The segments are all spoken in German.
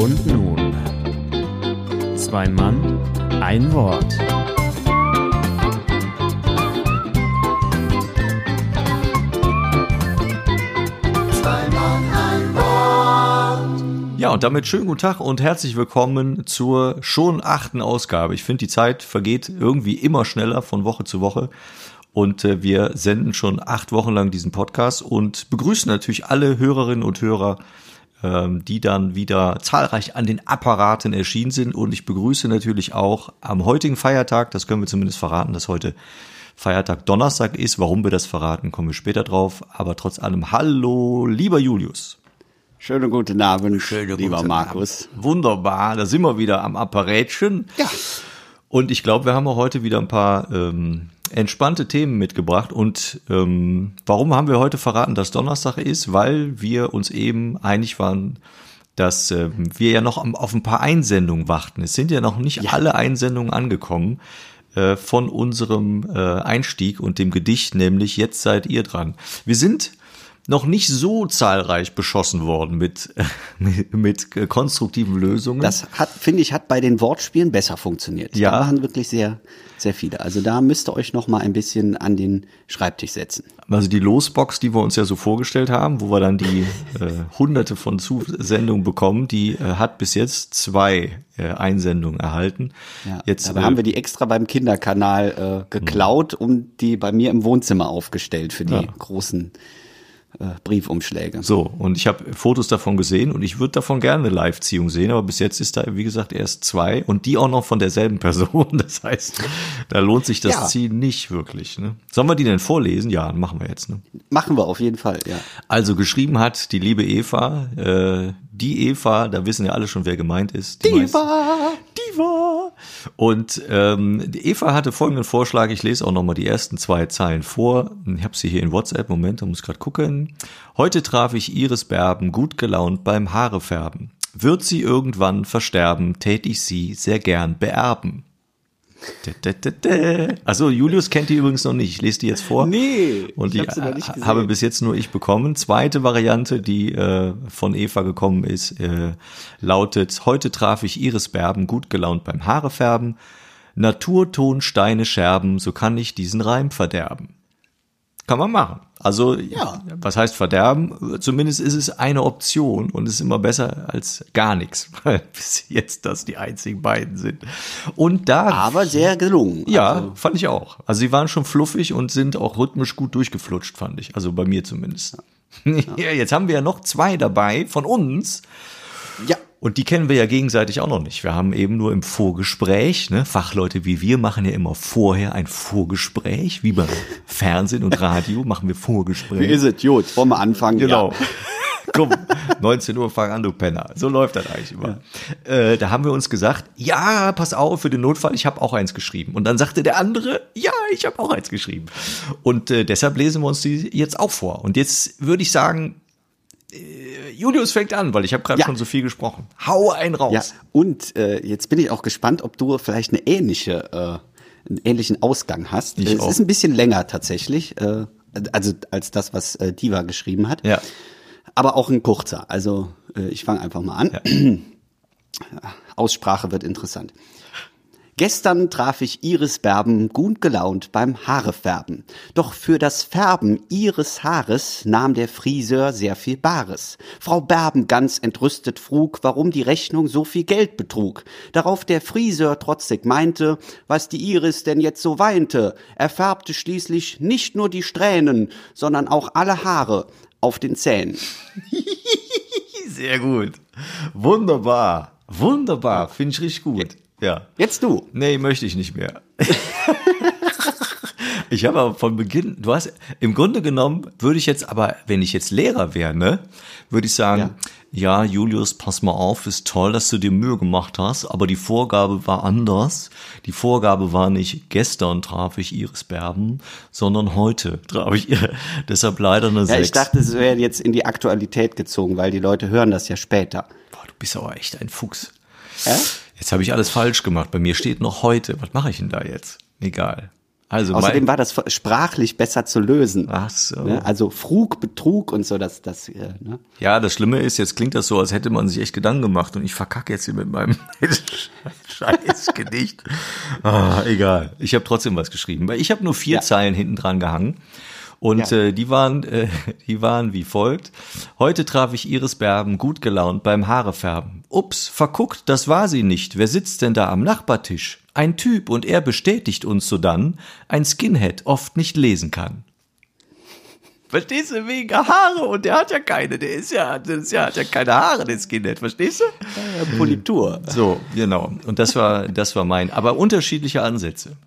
Und nun, zwei Mann, ein Wort. Ja, und damit schönen guten Tag und herzlich willkommen zur schon achten Ausgabe. Ich finde, die Zeit vergeht irgendwie immer schneller von Woche zu Woche. Und äh, wir senden schon acht Wochen lang diesen Podcast und begrüßen natürlich alle Hörerinnen und Hörer, ähm, die dann wieder zahlreich an den Apparaten erschienen sind. Und ich begrüße natürlich auch am heutigen Feiertag, das können wir zumindest verraten, dass heute Feiertag Donnerstag ist. Warum wir das verraten, kommen wir später drauf. Aber trotz allem, hallo, lieber Julius. Schönen guten Abend, Schönen lieber guten Markus. Abend. Wunderbar, da sind wir wieder am Apparätchen. Ja. Und ich glaube, wir haben auch heute wieder ein paar ähm, entspannte Themen mitgebracht. Und ähm, warum haben wir heute verraten, dass Donnerstag ist? Weil wir uns eben einig waren, dass äh, wir ja noch auf ein paar Einsendungen warten. Es sind ja noch nicht alle Einsendungen angekommen äh, von unserem äh, Einstieg und dem Gedicht, nämlich jetzt seid ihr dran. Wir sind noch nicht so zahlreich beschossen worden mit, mit, mit konstruktiven Lösungen. Das hat, finde ich, hat bei den Wortspielen besser funktioniert. Ja. Da waren wirklich sehr, sehr viele. Also da müsst ihr euch noch mal ein bisschen an den Schreibtisch setzen. Also die Losbox, die wir uns ja so vorgestellt haben, wo wir dann die äh, hunderte von Zusendungen bekommen, die äh, hat bis jetzt zwei äh, Einsendungen erhalten. Ja. Jetzt Dabei äh, haben wir die extra beim Kinderkanal äh, geklaut und die bei mir im Wohnzimmer aufgestellt für die Ja. großen äh, Briefumschläge. so und ich habe Fotos davon gesehen und ich würde davon gerne eine Live-Ziehung sehen, aber bis jetzt ist da wie gesagt erst zwei und die auch noch von derselben Person. Das heißt, da lohnt sich das Ja. Ziehen nicht wirklich. Ne? Sollen wir die denn vorlesen? Ja, machen wir jetzt. Ne? Machen wir auf jeden Fall, ja. Also geschrieben hat die liebe Eva, äh, die Eva, da wissen ja alle schon, wer gemeint ist. Die meisten- Diva. Und ähm, die Eva hatte folgenden Vorschlag. Ich lese auch noch mal die ersten zwei Zeilen vor. Ich habe sie hier in WhatsApp. Moment, da muss ich gerade gucken. Heute traf ich Iris Berben gut gelaunt beim Haarefärben. Wird sie irgendwann versterben, tät ich sie sehr gern beerben. Also Julius kennt die übrigens noch nicht. Ich lese die jetzt vor. Nee, Und ich die habe bis jetzt nur ich bekommen. Zweite Variante, die äh, von Eva gekommen ist, äh, lautet: Heute traf ich Iris Berben gut gelaunt beim Haarefärben. Naturton Steine scherben, so kann ich diesen Reim verderben. Kann man machen. Also, Ja. was heißt verderben? Zumindest ist es eine Option und ist immer besser als gar nichts, weil bis jetzt das die einzigen beiden sind. Und da Aber sehr gelungen. ja, Also, fand ich auch. Also sie waren schon fluffig und sind auch rhythmisch gut durchgeflutscht, fand ich. Also bei mir zumindest. Ja, jetzt haben wir ja noch zwei dabei von uns. Ja. Und die kennen wir ja gegenseitig auch noch nicht. Wir haben eben nur im Vorgespräch, ne, Fachleute wie wir machen ja immer vorher ein Vorgespräch, wie beim Fernsehen und Radio machen wir Vorgespräch. Wie ist es? Gut, wollen wir anfangen? Genau. Ja. Komm, 19 Uhr fang an, du Penner. So läuft das eigentlich immer. Äh, da haben wir uns gesagt, ja, pass auf, für den Notfall, ich habe auch eins geschrieben. Und dann sagte der andere, ja, ich habe auch eins geschrieben. Und äh, deshalb lesen wir uns die jetzt auch vor. Und jetzt würde ich sagen, Julius fängt an, weil ich habe gerade Ja. schon so viel gesprochen. Hau einen raus. Ja, und äh, jetzt bin ich auch gespannt, ob du vielleicht eine ähnliche, äh, einen ähnlichen Ausgang hast. Ich es auch. ist ein bisschen länger tatsächlich, äh, also als das, was äh, Diva geschrieben hat. Ja. Aber auch ein kurzer. Also äh, ich fange einfach mal an. Aussprache wird interessant. Gestern traf ich Iris Berben gut gelaunt beim Haarefärben. Doch für das Färben ihres Haares nahm der Friseur sehr viel Bares. Frau Berben ganz entrüstet frug, warum die Rechnung so viel Geld betrug. Darauf der Friseur trotzig meinte, was die Iris denn jetzt so weinte. Er färbte schließlich nicht nur die Strähnen, sondern auch alle Haare auf den Zähnen. Sehr gut. Wunderbar. Wunderbar. Finde ich richtig gut. Ja. Jetzt du. Nee, möchte ich nicht mehr. ich habe aber von Beginn, du hast, im Grunde genommen würde ich jetzt aber, wenn ich jetzt Lehrer wäre, ne, würde ich sagen, ja. Julius, pass mal auf, ist toll, dass du dir Mühe gemacht hast, aber die Vorgabe war anders. Die Vorgabe war nicht, gestern traf ich Iris Berben, sondern heute traf ich ihr. Deshalb leider eine Ja, 6. ich dachte, es wäre jetzt in die Aktualität gezogen, weil die Leute hören das ja später. Boah, du bist aber echt ein Fuchs. Ja? Jetzt habe ich alles falsch gemacht. Bei mir steht noch heute. Was mache ich denn da jetzt? Egal. Also Außerdem war das sprachlich besser zu lösen. Ach so. Ne? Also Frug, Betrug und so, das, das, äh, ne? Ja, das Schlimme ist, jetzt klingt das so, als hätte man sich echt Gedanken gemacht und ich verkacke jetzt hier mit meinem scheiß Gedicht. Ah, egal. Ich habe trotzdem was geschrieben. Weil Ich habe nur vier Ja. Zeilen hinten dran gehangen. Und Ja. äh, die waren, äh, die waren wie folgt. Heute traf ich Iris Berben gut gelaunt beim Haarefärben. Ups, verguckt, das war sie nicht. Wer sitzt denn da am Nachbartisch? Ein Typ und er bestätigt uns sodann, ein Skinhead oft nicht lesen kann. Verstehst du, wegen Haare und der hat ja keine, der ist ja, der ist ja, hat ja keine Haare, der Skinhead, verstehst du? Äh, Politur. So, genau. Und das war, das war mein, aber unterschiedliche Ansätze.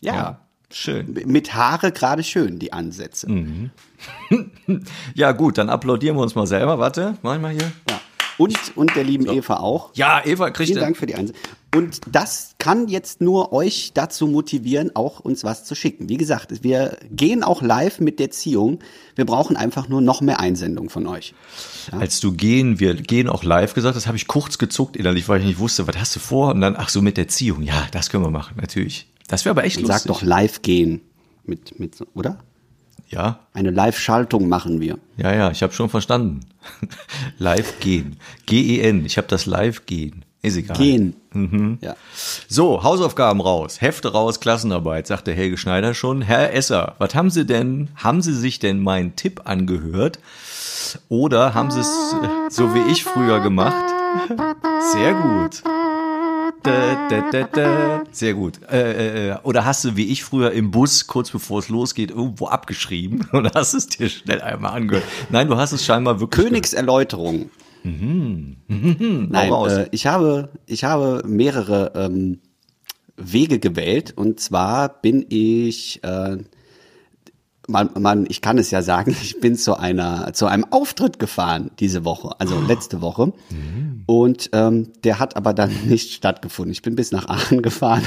Ja. Schön. Mit Haare gerade schön, die Ansätze. Mhm. Ja, gut, dann applaudieren wir uns mal selber. Warte, mach ich mal hier. Ja. Und, und der lieben Eva auch. Ja, Eva kriegt Vielen Dank für die Einsicht. Und das kann jetzt nur euch dazu motivieren, auch uns was zu schicken. Wie gesagt, wir gehen auch live mit der Ziehung. Wir brauchen einfach nur noch mehr Einsendungen von euch. Als du gehen, wir gehen auch live gesagt, das habe ich kurz gezuckt innerlich, weil ich nicht wusste, was hast du vor? Und dann, ach so, mit der Ziehung. Ja, das können wir machen, natürlich. Das wäre aber echt Sag lustig. doch live gehen. Mit, mit, oder? Ja, Eine Live-Schaltung machen wir. ja, ja, ich habe schon verstanden. live gehen. G-E-N. Ich habe das live gehen. Ist egal. Gehen. Mhm. Ja. So, Hausaufgaben raus, Hefte raus, Klassenarbeit, sagte Helge Schneider schon. Herr Esser, was haben Sie denn, haben Sie sich denn meinen Tipp angehört? Oder haben Sie es äh, so wie ich früher gemacht? Sehr gut. Sehr gut. Äh, äh, oder hast du wie ich früher im Bus, kurz bevor es losgeht, irgendwo abgeschrieben und hast es dir schnell einmal angehört? Nein, du hast es scheinbar wirklich. Königserläuterung. Nein, raus. äh, ich habe, ich habe mehrere ähm, Wege gewählt und zwar bin ich, äh, man, man, ich kann es ja sagen, ich bin zu einer, zu einem Auftritt gefahren diese Woche, also letzte Woche. Und ähm, der hat aber dann nicht stattgefunden. Ich bin bis nach Aachen gefahren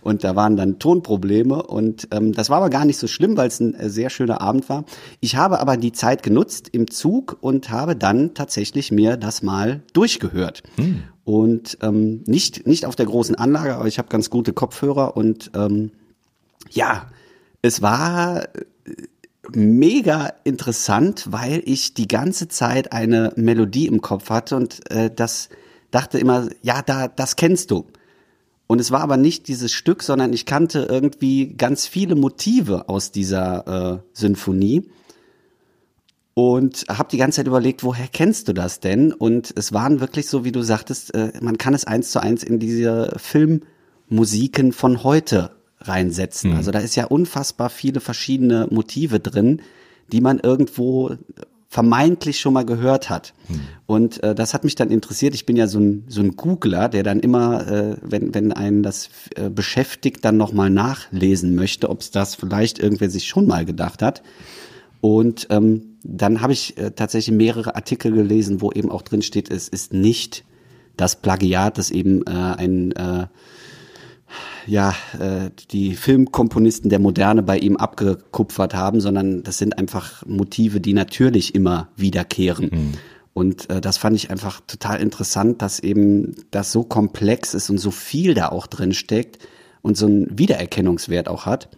und da waren dann Tonprobleme und ähm, das war aber gar nicht so schlimm, weil es ein äh, sehr schöner Abend war. Ich habe aber die Zeit genutzt im Zug und habe dann tatsächlich mir das mal durchgehört. Und ähm, nicht, nicht auf der großen Anlage, aber ich habe ganz gute Kopfhörer und ähm, ja, es war äh, mega interessant, weil ich die ganze Zeit eine Melodie im Kopf hatte und äh, das dachte immer, ja, da, das kennst du. Und es war aber nicht dieses Stück, sondern ich kannte irgendwie ganz viele Motive aus dieser äh, Sinfonie und habe die ganze Zeit überlegt, woher kennst du das denn? Und es waren wirklich so, wie du sagtest, äh, man kann es eins zu eins in diese Filmmusiken von heute reinsetzen. Also da ist ja unfassbar viele verschiedene Motive drin, die man irgendwo vermeintlich schon mal gehört hat. Und äh, das hat mich dann interessiert. Ich bin ja so ein, so ein Googler, der dann immer, äh, wenn, wenn einen das äh, beschäftigt, dann nochmal nachlesen möchte, ob es das vielleicht irgendwer sich schon mal gedacht hat. Und ähm, dann habe ich äh, tatsächlich mehrere Artikel gelesen, wo eben auch drin steht, es ist nicht das Plagiat, das eben äh, ein äh, ja, äh, die Filmkomponisten der Moderne bei ihm abgekupfert haben, sondern das sind einfach Motive, die natürlich immer wiederkehren. Und äh, das fand ich einfach total interessant, dass eben das so komplex ist und so viel da auch drin steckt und so einen Wiedererkennungswert auch hat.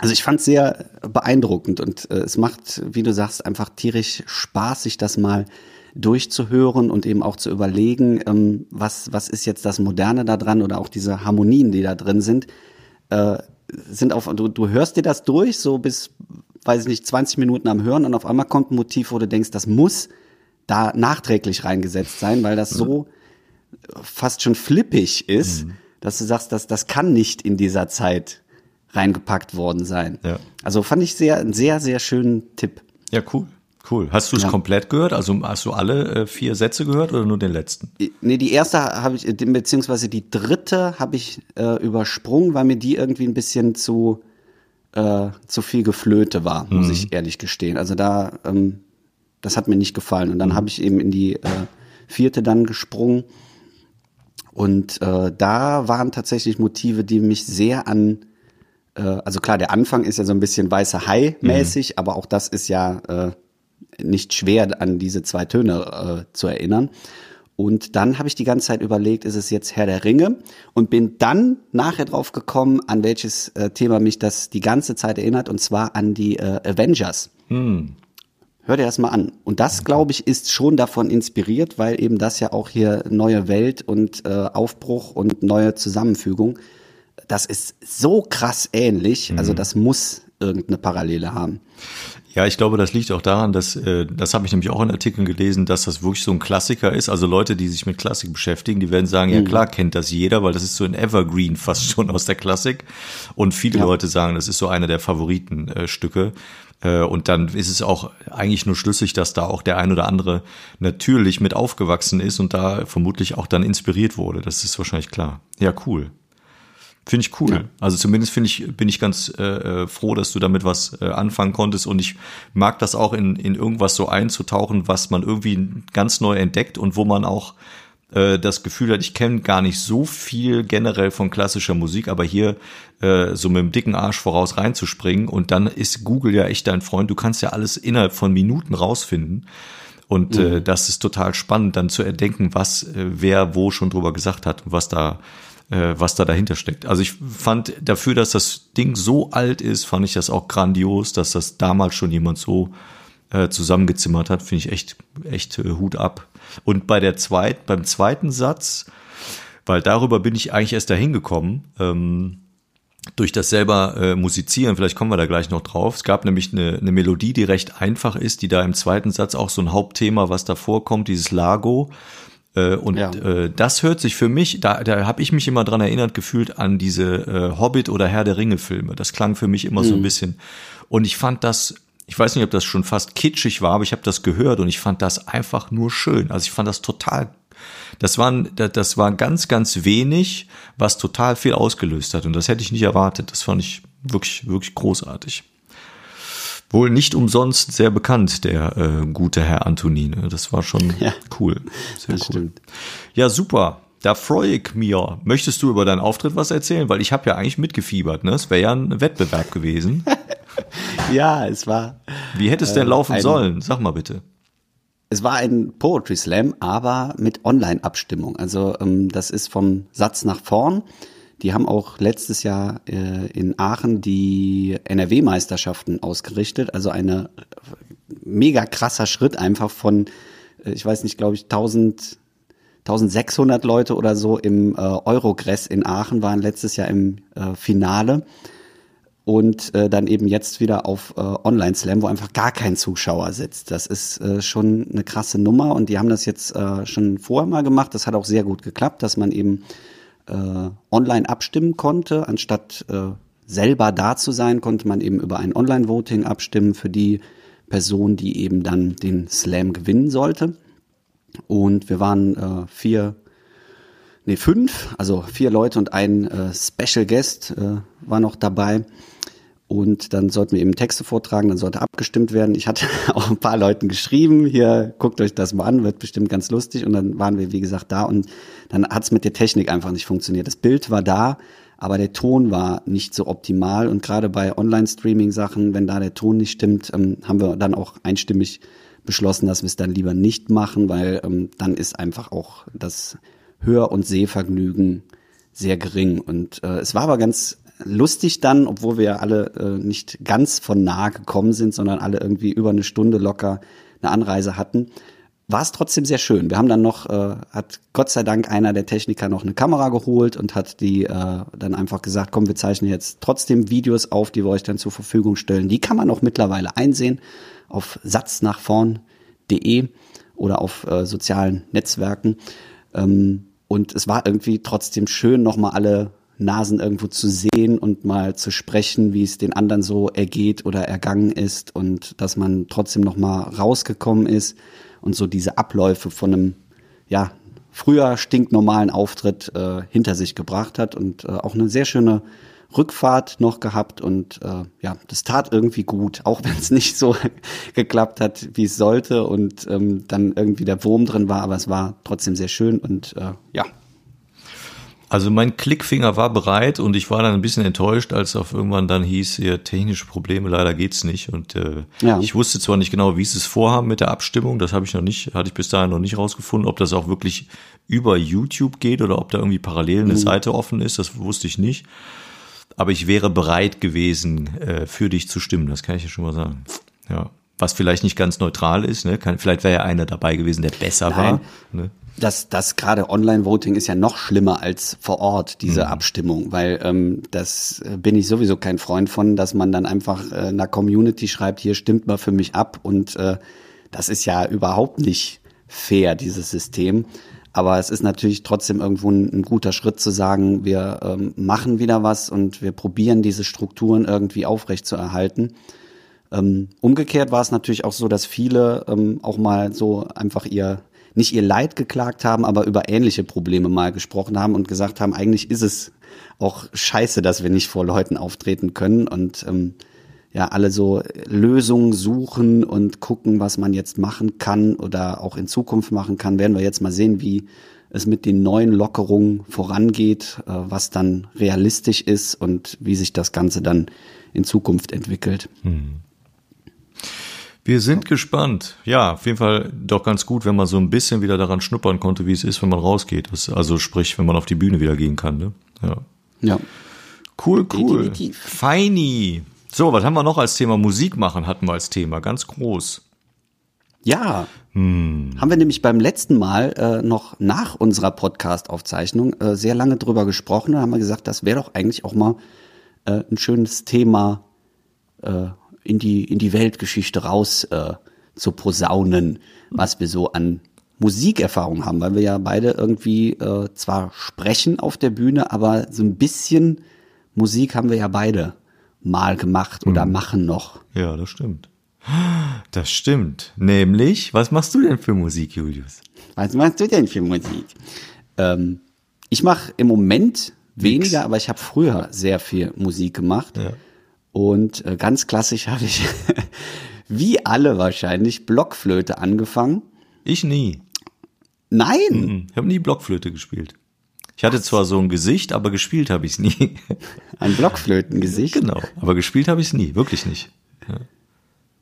Also ich fand es sehr beeindruckend und äh, es macht, wie du sagst, einfach tierisch Spaß, sich das mal durchzuhören und eben auch zu überlegen, ähm, was, was ist jetzt das Moderne da dran oder auch diese Harmonien, die da drin sind, äh, sind auf, du, du hörst dir das durch, so bis, weiß ich nicht, 20 Minuten am Hören und auf einmal kommt ein Motiv, wo du denkst, das muss da nachträglich reingesetzt sein, weil das so fast schon flippig ist, dass du sagst, dass das kann nicht in dieser Zeit reingepackt worden sein. Ja. Also fand ich sehr, einen sehr, sehr schönen Tipp. Ja, cool. Cool. Hast du es Ja. komplett gehört? Also hast du alle äh, vier Sätze gehört oder nur den letzten? Nee, die erste habe ich, beziehungsweise die dritte habe ich äh, übersprungen, weil mir die irgendwie ein bisschen zu, äh, zu viel Geflöte war, muss ich ehrlich gestehen. Also da, ähm, das hat mir nicht gefallen. Und dann habe ich eben in die äh, vierte dann gesprungen. Und äh, da waren tatsächlich Motive, die mich sehr an, äh, also klar, der Anfang ist ja so ein bisschen weißer Hai mäßig, aber auch das ist ja äh, nicht schwer an diese zwei Töne äh, zu erinnern. Und dann habe ich die ganze Zeit überlegt, ist es jetzt Herr der Ringe? Und bin dann nachher drauf gekommen, an welches äh, Thema mich das die ganze Zeit erinnert, und zwar an die äh, Avengers. Hm. Hör dir das mal an. Und das, glaube ich, ist schon davon inspiriert, weil eben das ja auch hier neue Welt und äh, Aufbruch und neue Zusammenfügung, das ist so krass ähnlich. Also das muss irgendeine Parallele haben. Ja, ich glaube, das liegt auch daran, dass, äh, das habe ich nämlich auch in Artikeln gelesen, dass das wirklich so ein Klassiker ist. Also Leute, die sich mit Klassik beschäftigen, die werden sagen, ja klar, kennt das jeder, weil das ist so ein Evergreen fast schon aus der Klassik. Und viele Ja. Leute sagen, das ist so einer der Favoritenstücke. Äh, und dann ist es auch eigentlich nur schlüssig, dass da auch der ein oder andere natürlich mit aufgewachsen ist und da vermutlich auch dann inspiriert wurde. Das ist wahrscheinlich klar. Ja, cool. Finde ich cool. Ja. Also zumindest finde ich, bin ich ganz äh, äh, froh, dass du damit was äh, anfangen konntest. Und ich mag das auch in, in irgendwas so einzutauchen, was man irgendwie ganz neu entdeckt und wo man auch äh, das Gefühl hat, ich kenne gar nicht so viel generell von klassischer Musik, aber hier äh, so mit dem dicken Arsch voraus reinzuspringen und dann ist Google ja echt dein Freund. Du kannst ja alles innerhalb von Minuten rausfinden. Und äh, das ist total spannend, dann zu erdenken, was äh, wer wo schon drüber gesagt hat und was da äh, was da dahinter steckt. Also ich fand dafür, dass das Ding so alt ist, fand ich das auch grandios, dass das damals schon jemand so äh, zusammengezimmert hat, finde ich echt echt äh, Hut ab. Und bei der zweit beim zweiten Satz, weil darüber bin ich eigentlich erst dahin gekommen. Ähm, durch das selber äh, musizieren, vielleicht kommen wir da gleich noch drauf. Es gab nämlich eine, eine Melodie, die recht einfach ist, die da im zweiten Satz auch so ein Hauptthema, was da vorkommt, dieses Lago. Äh, und Ja. äh, das hört sich für mich, da, da habe ich mich immer dran erinnert gefühlt an diese äh, Hobbit oder Herr der Ringe Filme. Das klang für mich immer so ein bisschen. Und ich fand das, ich weiß nicht, ob das schon fast kitschig war, aber ich habe das gehört und ich fand das einfach nur schön. Also ich fand das total das waren, da- das war ganz, ganz wenig, was total viel ausgelöst hat. Und das hätte ich nicht erwartet. Das fand ich wirklich, wirklich großartig. Wohl nicht umsonst sehr bekannt, der äh, gute Herr Antonine. Das war schon Ja. cool. Sehr cool. stimmt. Ja, super. Da freue ich mir. Möchtest du über deinen Auftritt was erzählen? Weil ich habe ja eigentlich mitgefiebert. Ne? Es wäre ja ein Wettbewerb gewesen. Ja, es war, Wie hätte es denn laufen ein- sollen? Sag mal bitte. Es war ein Poetry Slam, aber mit Online-Abstimmung. Also ähm, das ist vom Satz nach vorn. Die haben auch letztes Jahr äh, in Aachen die NRW-Meisterschaften ausgerichtet. Also eine mega krasser Schritt einfach von, äh, ich weiß nicht, glaube ich, 1000, 1600 Leute oder so im äh, Eurogress in Aachen waren letztes Jahr im äh, Finale und äh, dann eben jetzt wieder auf äh, Online Slam, wo einfach gar kein Zuschauer sitzt. Das ist äh, schon eine krasse Nummer und die haben das jetzt äh, schon vorher mal gemacht. Das hat auch sehr gut geklappt, dass man eben äh, online abstimmen konnte, anstatt äh, selber da zu sein, konnte man eben über ein Online-Voting abstimmen für die Person, die eben dann den Slam gewinnen sollte. Und wir waren äh, vier, nee, fünf, also vier Leute und ein äh, Special Guest äh, war noch dabei. Und dann sollten wir eben Texte vortragen, dann sollte abgestimmt werden. Ich hatte auch ein paar Leuten geschrieben, hier guckt euch das mal an, wird bestimmt ganz lustig. Und dann waren wir, wie gesagt, da und dann hat es mit der Technik einfach nicht funktioniert. Das Bild war da, aber der Ton war nicht so optimal. Und gerade bei Online-Streaming-Sachen, wenn da der Ton nicht stimmt, ähm, haben wir dann auch einstimmig beschlossen, dass wir es dann lieber nicht machen, weil ähm, dann ist einfach auch das Hör- und Sehvergnügen sehr gering. Und äh, es war aber ganz lustig dann, obwohl wir alle äh, nicht ganz von nah gekommen sind, sondern alle irgendwie über eine Stunde locker eine Anreise hatten, war es trotzdem sehr schön. Wir haben dann noch, äh, hat Gott sei Dank einer der Techniker noch eine Kamera geholt und hat die äh, dann einfach gesagt, komm, wir zeichnen jetzt trotzdem Videos auf, die wir euch dann zur Verfügung stellen. Die kann man auch mittlerweile einsehen auf satznachvorn.de oder auf äh, sozialen Netzwerken. Ähm, und es war irgendwie trotzdem schön, nochmal alle Nasen irgendwo zu sehen und mal zu sprechen, wie es den anderen so ergeht oder ergangen ist und dass man trotzdem nochmal rausgekommen ist und so diese Abläufe von einem, ja, früher stinknormalen Auftritt äh, hinter sich gebracht hat und äh, auch eine sehr schöne Rückfahrt noch gehabt und äh, ja, das tat irgendwie gut, auch wenn es nicht so geklappt hat, wie es sollte und ähm, dann irgendwie der Wurm drin war, aber es war trotzdem sehr schön und äh, ja, Also mein Klickfinger war bereit und ich war dann ein bisschen enttäuscht, als auf irgendwann dann hieß, hier technische Probleme, leider geht's nicht. Und äh, Ja. ich wusste zwar nicht genau, wie sie es vorhaben mit der Abstimmung, das habe ich noch nicht, hatte ich bis dahin noch nicht rausgefunden, ob das auch wirklich über YouTube geht oder ob da irgendwie parallel eine Seite offen ist, das wusste ich nicht. Aber ich wäre bereit gewesen, äh, für dich zu stimmen, das kann ich ja schon mal sagen. Ja. Was vielleicht nicht ganz neutral ist, ne? Kann, vielleicht wäre ja einer dabei gewesen, der besser Nein. war. Ne? Das, das gerade Online-Voting ist ja noch schlimmer als vor Ort, diese Abstimmung, weil ähm, das äh, bin ich sowieso kein Freund von, dass man dann einfach äh, einer Community schreibt, hier stimmt mal für mich ab und äh, das ist ja überhaupt nicht fair, dieses System. Aber es ist natürlich trotzdem irgendwo ein, ein guter Schritt zu sagen, wir ähm, machen wieder was und wir probieren diese Strukturen irgendwie aufrechtzuerhalten. Ähm, umgekehrt war es natürlich auch so, dass viele ähm, auch mal so einfach ihr, nicht ihr Leid geklagt haben, aber über ähnliche Probleme mal gesprochen haben und gesagt haben, eigentlich ist es auch scheiße, dass wir nicht vor Leuten auftreten können und ähm, ja, alle so Lösungen suchen und gucken, was man jetzt machen kann oder auch in Zukunft machen kann. Werden wir jetzt mal sehen, wie es mit den neuen Lockerungen vorangeht, äh, was dann realistisch ist und wie sich das Ganze dann in Zukunft entwickelt. Wir sind gespannt. Ja, auf jeden Fall doch ganz gut, wenn man so ein bisschen wieder daran schnuppern konnte, wie es ist, wenn man rausgeht. Also sprich, wenn man auf die Bühne wieder gehen kann. Ne? Ja. Ja. Cool, cool. Definitiv. Feini. So, was haben wir noch als Thema? Musik machen hatten wir als Thema, ganz groß. Ja. Hm. Haben wir nämlich beim letzten Mal äh, noch nach unserer Podcast-Aufzeichnung äh, sehr lange drüber gesprochen. Da haben wir gesagt, das wäre doch eigentlich auch mal äh, ein schönes Thema äh, in die in die Weltgeschichte raus äh, zu posaunen, was wir so an Musikerfahrung haben, weil wir ja beide irgendwie äh, zwar sprechen auf der Bühne, aber so ein bisschen Musik haben wir ja beide mal gemacht oder machen noch. Ja, das stimmt. Das stimmt. Nämlich, was machst du denn für Musik, Julius? Was machst du denn für Musik? Ähm, ich mache im Moment weniger, aber ich habe früher sehr viel Musik gemacht. Ja. Und äh, ganz klassisch habe ich, wie alle wahrscheinlich, Blockflöte angefangen. Ich nie. Nein, Hm, Ich habe nie Blockflöte gespielt. Ich hatte zwar so ein Gesicht, aber gespielt habe ich es nie. ein Blockflötengesicht. genau. Aber gespielt habe ich es nie, wirklich nicht.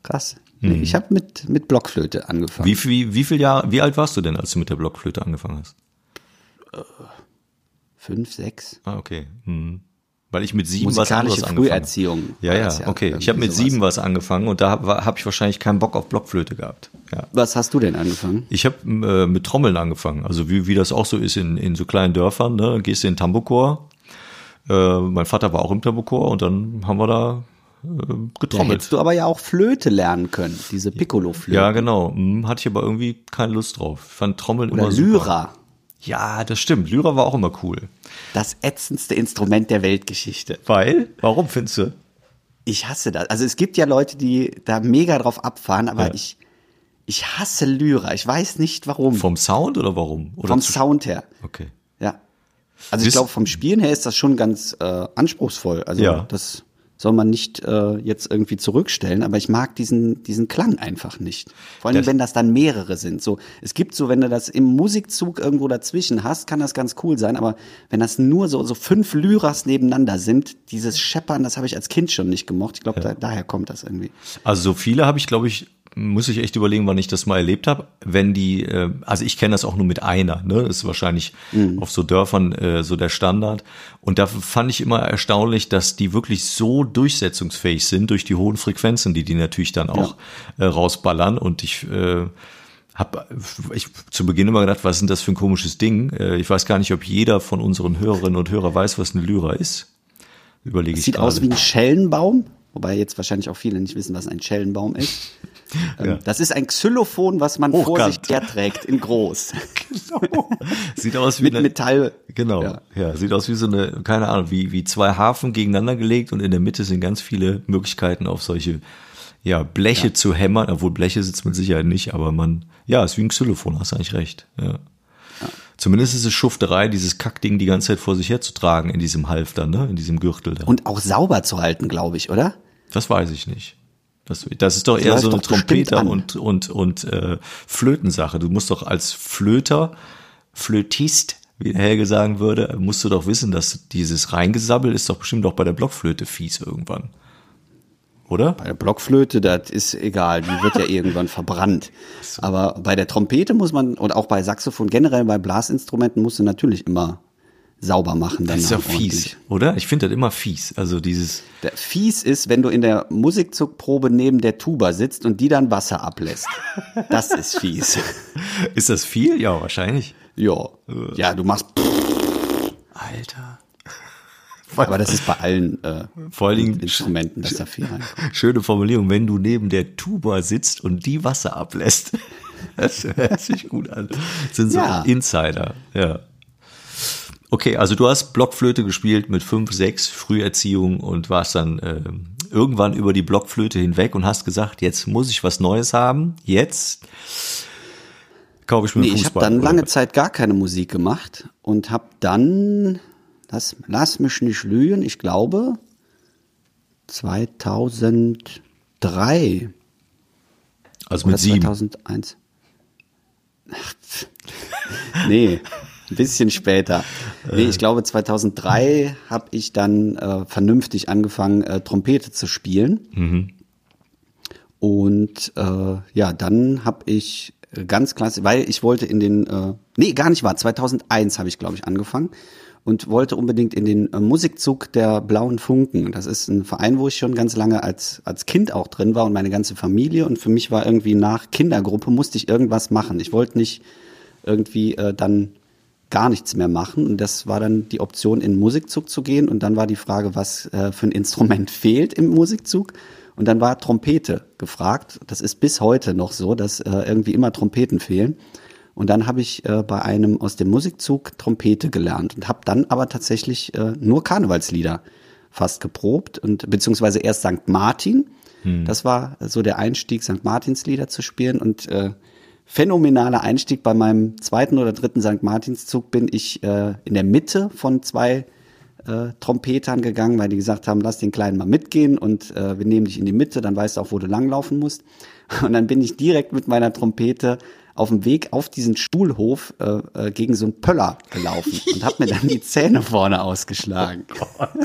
Krass. Nee, ich habe mit, mit Blockflöte angefangen. Wie, wie, wie viel Jahr, wie alt warst du denn, als du mit der Blockflöte angefangen hast? Fünf, sechs? Ah, okay. Hm. Weil ich mit sieben was anderes angefangen Früherziehung. Ja, ja, das okay. Ich habe mit sowas. sieben was angefangen und da habe hab ich wahrscheinlich keinen Bock auf Blockflöte gehabt. Ja. Was hast du denn angefangen? Ich habe äh, mit Trommeln angefangen. Also wie, wie das auch so ist in, in so kleinen Dörfern. Ne? Gehst du in den Tambourchor. Äh, mein Vater war auch im Tambourchor und dann haben wir da äh, Da getrommelt. hättest du aber ja auch Flöte lernen können, diese Piccolo-Flöte. Ja, genau. Hm, hatte ich aber irgendwie keine Lust drauf. Ich fand Trommeln Oder immer super. Ja, das stimmt. Lyra war auch immer cool. Das ätzendste Instrument der Weltgeschichte. Weil? Warum findest du? Ich hasse das. Also es gibt ja Leute, die da mega drauf abfahren, aber Ja. ich, ich hasse Lyra. Ich weiß nicht warum. Vom Sound oder warum? Oder Vom Sound her. Okay. Ja. Also ich Wisst- glaube, vom Spielen her ist das schon ganz äh, anspruchsvoll. Also Ja. das soll man nicht äh, jetzt irgendwie zurückstellen, aber ich mag diesen, diesen Klang einfach nicht. Vor allem, Das- wenn das dann mehrere sind. So, es gibt so, wenn du das im Musikzug irgendwo dazwischen hast, kann das ganz cool sein, aber wenn das nur so, so fünf Lyras nebeneinander sind, dieses Scheppern, das habe ich als Kind schon nicht gemocht. Ich glaube, da, daher kommt das irgendwie. Also so viele habe ich, glaube ich, muss ich echt überlegen, wann ich das mal erlebt habe. Wenn die, äh, also ich kenne das auch nur mit einer, ne? Das ist wahrscheinlich auf so Dörfern äh, so der Standard. Und da fand ich immer erstaunlich, dass die wirklich so durchsetzungsfähig sind durch die hohen Frequenzen, die die natürlich dann auch äh, rausballern. Und ich äh, habe ich zu Beginn immer gedacht, was ist denn das für ein komisches Ding? Äh, ich weiß gar nicht, ob jeder von unseren Hörerinnen und Hörern weiß, was eine Lyra ist. Überlege ich Sieht gerade. aus wie ein Schellenbaum, wobei jetzt wahrscheinlich auch viele nicht wissen, was ein Schellenbaum ist. Ähm, Das ist ein Xylophon, was man vor Hochkant. sich herträgt, in groß. Sieht aus wie Mit eine, Metall. Genau, Ja. ja. sieht aus wie so eine, keine Ahnung, wie, wie zwei Hafen gegeneinander gelegt und in der Mitte sind ganz viele Möglichkeiten auf solche, ja, Bleche zu hämmern, obwohl Bleche sitzt mit Sicherheit nicht, aber man, ja, ist wie ein Xylophon, hast eigentlich recht, ja. Zumindest ist es Schufterei, dieses Kackding die ganze Zeit vor sich herzutragen in diesem Halfter, ne, in diesem Gürtel da. Und auch sauber zu halten, glaube ich, oder? Das weiß ich nicht. Das, das ist doch eher so eine Trompeter- und, und, und äh, Flötensache. Du musst doch als Flöter, Flötist wie der Helge sagen würde, musst du doch wissen, dass dieses Reingesabbel ist doch bestimmt auch bei der Blockflöte fies irgendwann. Oder? Bei der Blockflöte, das ist egal, die wird ja irgendwann verbrannt. Aber bei der Trompete muss man, und auch bei Saxophon, generell bei Blasinstrumenten musst du natürlich immer sauber machen. Das ist ja fies, oder? Ich finde das immer fies. Also dieses, Der fies ist, wenn du in der Musikzugprobe neben der Tuba sitzt und die dann Wasser ablässt. Das ist fies. ist das viel? Ja, wahrscheinlich. Ja. Ja, du machst. Alter. Aber das ist bei allen äh, Vor allen Dingen Instrumenten, dass da viel reinkommt. schöne Formulierung, wenn du neben der Tuba sitzt und die Wasser ablässt. Das hört sich gut an. Das sind so Ja. Insider, ja. Okay, also du hast Blockflöte gespielt mit fünf, sechs Früherziehung und warst dann ähm, irgendwann über die Blockflöte hinweg und hast gesagt, jetzt muss ich was Neues haben. Jetzt kaufe ich mir Nee, einen ich habe Fußball. dann oder lange? Zeit gar keine Musik gemacht und habe dann, lass, lass mich nicht lügen, ich glaube 2003 Also oder mit sieben. 2001. Ach, nee, ein bisschen später. Nee, ich glaube 2003 habe ich dann äh, vernünftig angefangen, äh, Trompete zu spielen. Und äh, ja, dann habe ich ganz klasse, weil ich wollte in den, äh, nee, gar nicht wahr, 2001 habe ich, glaube ich, angefangen und wollte unbedingt in den äh, Musikzug der Blauen Funken. Das ist ein Verein, wo ich schon ganz lange als, als Kind auch drin war und meine ganze Familie. Und für mich war irgendwie nach Kindergruppe musste ich irgendwas machen. Ich wollte nicht irgendwie äh, dann gar nichts mehr machen. Und das war dann die Option, in den Musikzug zu gehen. Und dann war die Frage, was äh, für ein Instrument fehlt im Musikzug. Und dann war Trompete gefragt. Das ist bis heute noch so, dass äh, irgendwie immer Trompeten fehlen. Und dann habe ich äh, bei einem aus dem Musikzug Trompete gelernt und habe dann aber tatsächlich äh, nur Karnevalslieder fast geprobt und beziehungsweise erst St. Martin. Das war so der Einstieg, St. Martins Lieder zu spielen und äh, phänomenaler Einstieg bei meinem zweiten oder dritten St. Martinszug bin ich äh, in der Mitte von zwei äh, Trompetern gegangen, weil die gesagt haben, lass den Kleinen mal mitgehen und äh, wir nehmen dich in die Mitte, dann weißt du auch, wo du langlaufen musst. Und dann bin ich direkt mit meiner Trompete auf dem Weg auf diesen Schulhof äh, äh, gegen so einen Pöller gelaufen und habe mir dann die Zähne vorne ausgeschlagen.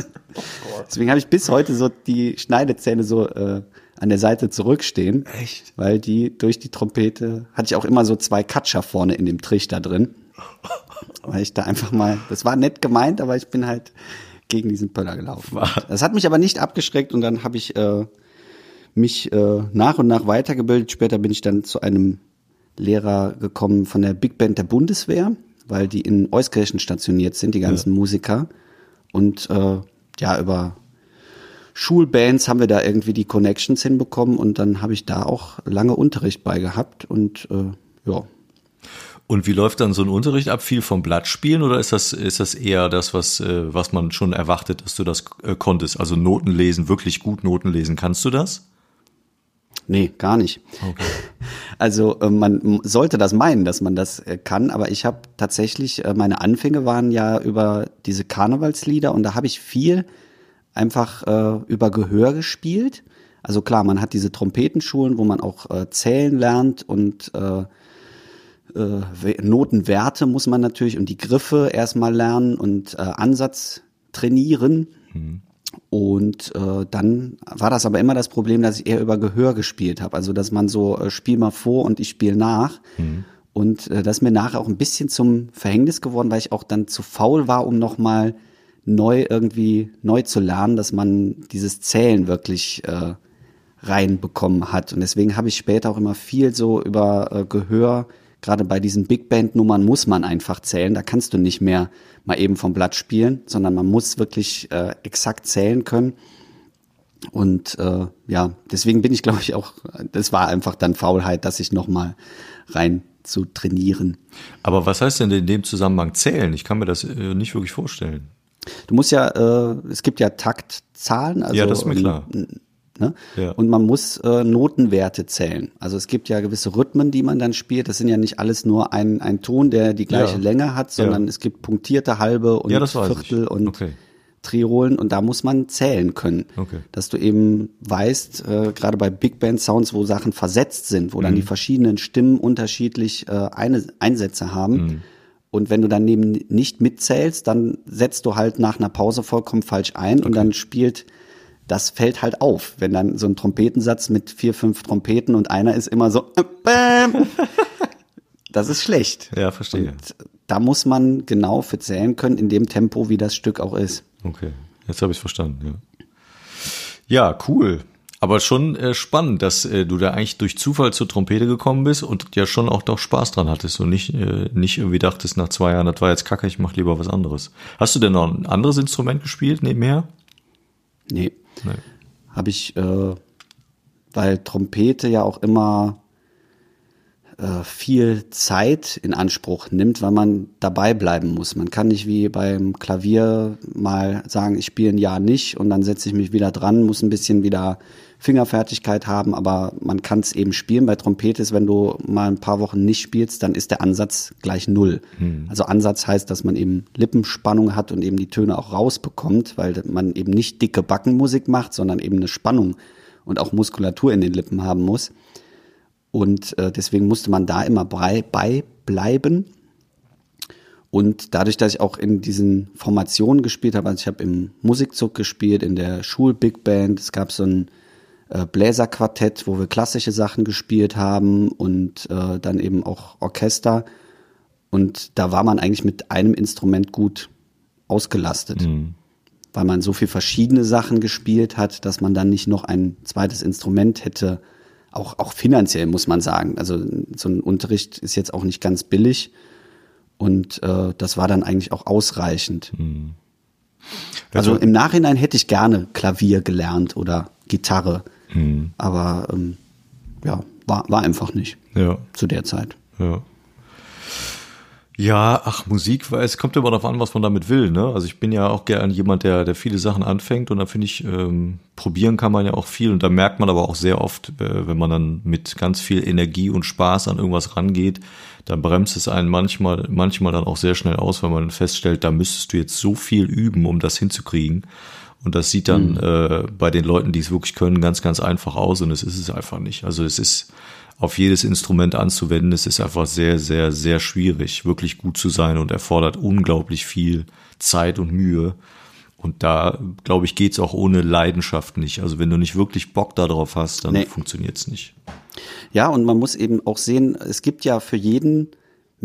Deswegen habe ich bis heute so die Schneidezähne so äh, an der Seite zurückstehen. Echt? Weil die durch die Trompete hatte ich auch immer so zwei Katscher vorne in dem Trichter drin. Weil ich da einfach mal, das war nett gemeint, aber ich bin halt gegen diesen Pöller gelaufen. Das hat mich aber nicht abgeschreckt und dann habe ich äh, mich äh, nach und nach weitergebildet. Später bin ich dann zu einem Lehrer gekommen von der Big Band der Bundeswehr, weil die in Euskirchen stationiert sind, die ganzen Musiker. Und äh, ja, über Schulbands haben wir da irgendwie die Connections hinbekommen und dann habe ich da auch lange Unterricht bei gehabt und äh, ja. Und wie läuft dann so ein Unterricht ab? Viel vom Blatt spielen oder ist das, ist das eher das, was, äh, was man schon erwartet, dass du das äh, konntest? Also Noten lesen, wirklich gut Noten lesen. Kannst du das? Nee, gar nicht. Also äh, man sollte das meinen, dass man das äh, kann, aber ich habe tatsächlich, äh, meine Anfänge waren ja über diese Karnevalslieder und da habe ich viel einfach äh, über Gehör gespielt. Also klar, man hat diese Trompetenschulen, wo man auch äh, zählen lernt und äh, äh, We- Notenwerte muss man natürlich und die Griffe erstmal lernen und äh, Ansatz trainieren. Und äh, dann war das aber immer das Problem, dass ich eher über Gehör gespielt habe. Also dass man so äh, spiel mal vor und ich spiele nach. Und äh, das ist mir nachher auch ein bisschen zum Verhängnis geworden, weil ich auch dann zu faul war, um nochmal neu irgendwie neu zu lernen, dass man dieses Zählen wirklich äh, reinbekommen hat. Und deswegen habe ich später auch immer viel so über äh, Gehör, gerade bei diesen Big Band Nummern muss man einfach zählen. Da kannst du nicht mehr mal eben vom Blatt spielen, sondern man muss wirklich äh, exakt zählen können. Und äh, ja, deswegen bin ich, glaube ich, auch, das war einfach dann Faulheit, dass ich nochmal rein zu trainieren. Aber was heißt denn in dem Zusammenhang zählen? Ich kann mir das äh, nicht wirklich vorstellen. Du musst ja, äh, es gibt ja Taktzahlen. Also, Ja, das ist mir klar. Ne? Ja. Und man muss äh, Notenwerte zählen. Also es gibt ja gewisse Rhythmen, die man dann spielt. Das sind ja nicht alles nur ein, ein Ton, der die gleiche Ja. Länge hat, sondern Ja. es gibt punktierte halbe und Viertel ich. und Okay. Triolen und da muss man zählen können. Okay. Dass du eben weißt, äh, gerade bei Big Band Sounds, wo Sachen versetzt sind, wo Mhm. dann die verschiedenen Stimmen unterschiedlich äh, eine Einsätze haben. Mhm. Und wenn du dann neben nicht mitzählst, dann setzt du halt nach einer Pause vollkommen falsch ein und dann spielt, das fällt halt auf, wenn dann so ein Trompetensatz mit vier, fünf Trompeten und einer ist immer so, äh, bäm. das ist schlecht. Ja, verstehe. Und da muss man genau für zählen können, in dem Tempo, wie das Stück auch ist. Okay, jetzt habe ich verstanden. Ja, ja cool. Aber schon äh, spannend, dass äh, du da eigentlich durch Zufall zur Trompete gekommen bist und ja schon auch doch Spaß dran hattest und nicht, äh, nicht irgendwie dachtest nach zwei Jahren, das war jetzt kacke, ich mach lieber was anderes. Hast du denn noch ein anderes Instrument gespielt nebenher? Nee. nee. Habe ich, äh, weil Trompete ja auch immer äh, viel Zeit in Anspruch nimmt, weil man dabei bleiben muss. Man kann nicht wie beim Klavier mal sagen, ich spiele ein Jahr nicht und dann setze ich mich wieder dran, muss ein bisschen wieder Fingerfertigkeit haben, aber man kann es eben spielen. Bei Trompete ist, wenn du mal ein paar Wochen nicht spielst, dann ist der Ansatz gleich null. Hm. Also Ansatz heißt, dass man eben Lippenspannung hat und eben die Töne auch rausbekommt, weil man eben nicht dicke Backenmusik macht, sondern eben eine Spannung und auch Muskulatur in den Lippen haben muss. Und äh, deswegen musste man da immer bei, bei bleiben. Und dadurch, dass ich auch in diesen Formationen gespielt habe, also ich habe im Musikzug gespielt, in der Schul-Big Band, es gab so ein äh, Bläserquartett, wo wir klassische Sachen gespielt haben und äh, dann eben auch Orchester. Und da war man eigentlich mit einem Instrument gut ausgelastet, mhm. weil man so viel verschiedene Sachen gespielt hat, dass man dann nicht noch ein zweites Instrument hätte auch, auch finanziell muss man sagen. Also so ein Unterricht ist jetzt auch nicht ganz billig und äh, das war dann eigentlich auch ausreichend. Mhm. Also, also, im Nachhinein hätte ich gerne Klavier gelernt oder Gitarre, mhm. aber ähm, ja, war, war einfach nicht ja. zu der Zeit. Ja. Ja, ach, Musik, weil es kommt immer darauf an, was man damit will. Ne? Also ich bin ja auch gern jemand, der, der viele Sachen anfängt und da finde ich, ähm, probieren kann man ja auch viel und da merkt man aber auch sehr oft, äh, wenn man dann mit ganz viel Energie und Spaß an irgendwas rangeht, dann bremst es einen manchmal, manchmal dann auch sehr schnell aus, weil man feststellt, da müsstest du jetzt so viel üben, um das hinzukriegen. Und das sieht dann mhm. äh, bei den Leuten, die es wirklich können, ganz, ganz einfach aus und es ist es einfach nicht. Also es ist auf jedes Instrument anzuwenden. Es ist einfach sehr, sehr, sehr schwierig, wirklich gut zu sein und erfordert unglaublich viel Zeit und Mühe. Und da, glaube ich, geht's auch ohne Leidenschaft nicht. Also wenn du nicht wirklich Bock darauf hast, dann nee. funktioniert's nicht. Ja, und man muss eben auch sehen, es gibt ja für jeden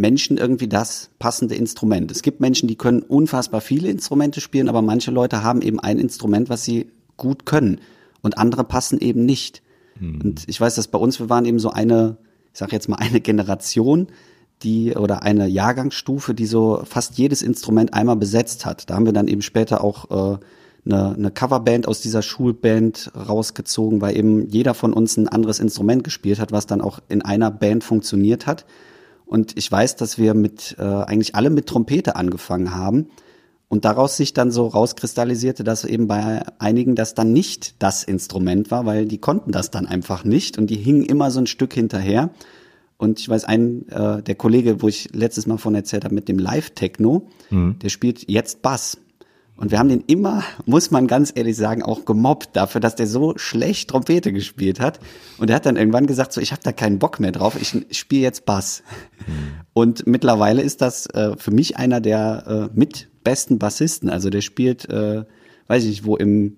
Menschen irgendwie das passende Instrument. Es gibt Menschen, die können unfassbar viele Instrumente spielen, aber manche Leute haben eben ein Instrument, was sie gut können und andere passen eben nicht. Mhm. Und ich weiß, dass bei uns, wir waren eben so eine, ich sage jetzt mal eine Generation, die oder eine Jahrgangsstufe, die so fast jedes Instrument einmal besetzt hat. Da haben wir dann eben später auch äh, eine, eine Coverband aus dieser Schulband rausgezogen, weil eben jeder von uns ein anderes Instrument gespielt hat, was dann auch in einer Band funktioniert hat. Und ich weiß, dass wir mit äh, eigentlich alle mit Trompete angefangen haben und daraus sich dann so rauskristallisierte, dass eben bei einigen das dann nicht das Instrument war, weil die konnten das dann einfach nicht und die hingen immer so ein Stück hinterher. Und ich weiß, ein äh, der Kollege, wo ich letztes Mal von erzählt habe, mit dem Live-Techno, mhm. der spielt jetzt Bass. Und wir haben den immer, muss man ganz ehrlich sagen, auch gemobbt dafür, dass der so schlecht Trompete gespielt hat. Und er hat dann irgendwann gesagt, so, ich habe da keinen Bock mehr drauf, ich spiele jetzt Bass. Mhm. Und mittlerweile ist das äh, für mich einer der äh, mit besten Bassisten. Also der spielt, äh, weiß ich nicht, wo im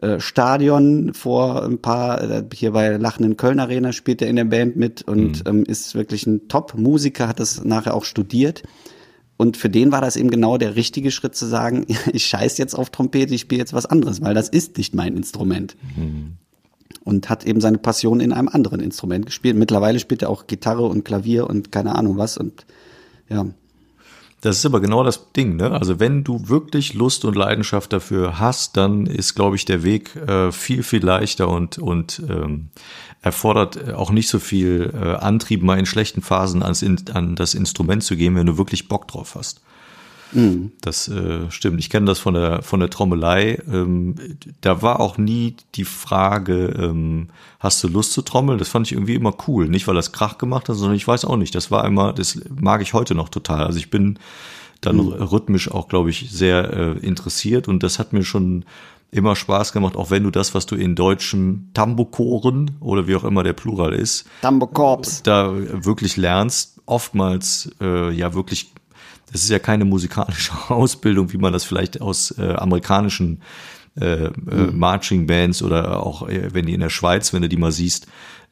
äh, Stadion vor ein paar, äh, hier bei Lachenden Köln Arena spielt er in der Band mit und mhm. ähm, ist wirklich ein Top-Musiker, hat das nachher auch studiert. Und für den war das eben genau der richtige Schritt zu sagen, ich scheiß jetzt auf Trompete, ich spiele jetzt was anderes, weil das ist nicht mein Instrument. Mhm. Und hat eben seine Passion in einem anderen Instrument gespielt. Mittlerweile spielt er auch Gitarre und Klavier und keine Ahnung was und ja, das ist aber genau das Ding, ne? Also wenn du wirklich Lust und Leidenschaft dafür hast, dann ist, glaube ich, der Weg äh, viel, viel leichter und, und ähm, erfordert auch nicht so viel äh, Antrieb, mal in schlechten Phasen ans, an das Instrument zu gehen, wenn du wirklich Bock drauf hast. Mhm. Das äh, stimmt. Ich kenne das von der von der Trommelei. Ähm, da war auch nie die Frage, ähm, hast du Lust zu trommeln? Das fand ich irgendwie immer cool. Nicht, weil das Krach gemacht hat, sondern ich weiß auch nicht. Das war immer, das mag ich heute noch total. Also ich bin dann mhm. rhythmisch auch, glaube ich, sehr äh, interessiert und das hat mir schon immer Spaß gemacht, auch wenn du das, was du in deutschen Tambokoren oder wie auch immer der Plural ist, Tambokorps, da wirklich lernst, oftmals äh, ja wirklich das ist ja keine musikalische Ausbildung, wie man das vielleicht aus äh, amerikanischen äh, äh, Marching Bands oder auch äh, wenn die in der Schweiz, wenn du die mal siehst,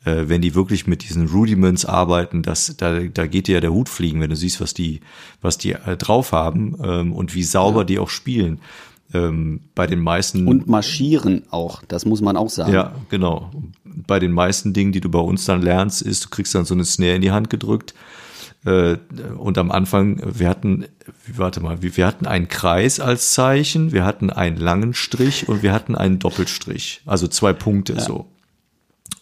äh, wenn die wirklich mit diesen Rudiments arbeiten, das, da, da geht dir ja der Hut fliegen, wenn du siehst, was die, was die äh, drauf haben ähm, und wie sauber ja. die auch spielen. Ähm, bei den meisten. Und marschieren auch, das muss man auch sagen. Ja, genau. Bei den meisten Dingen, die du bei uns dann lernst, ist, du kriegst dann so eine Snare in die Hand gedrückt. Äh, und am Anfang, wir hatten, warte mal, wir hatten einen Kreis als Zeichen, wir hatten einen langen Strich und wir hatten einen Doppelstrich. Also zwei Punkte ja. so.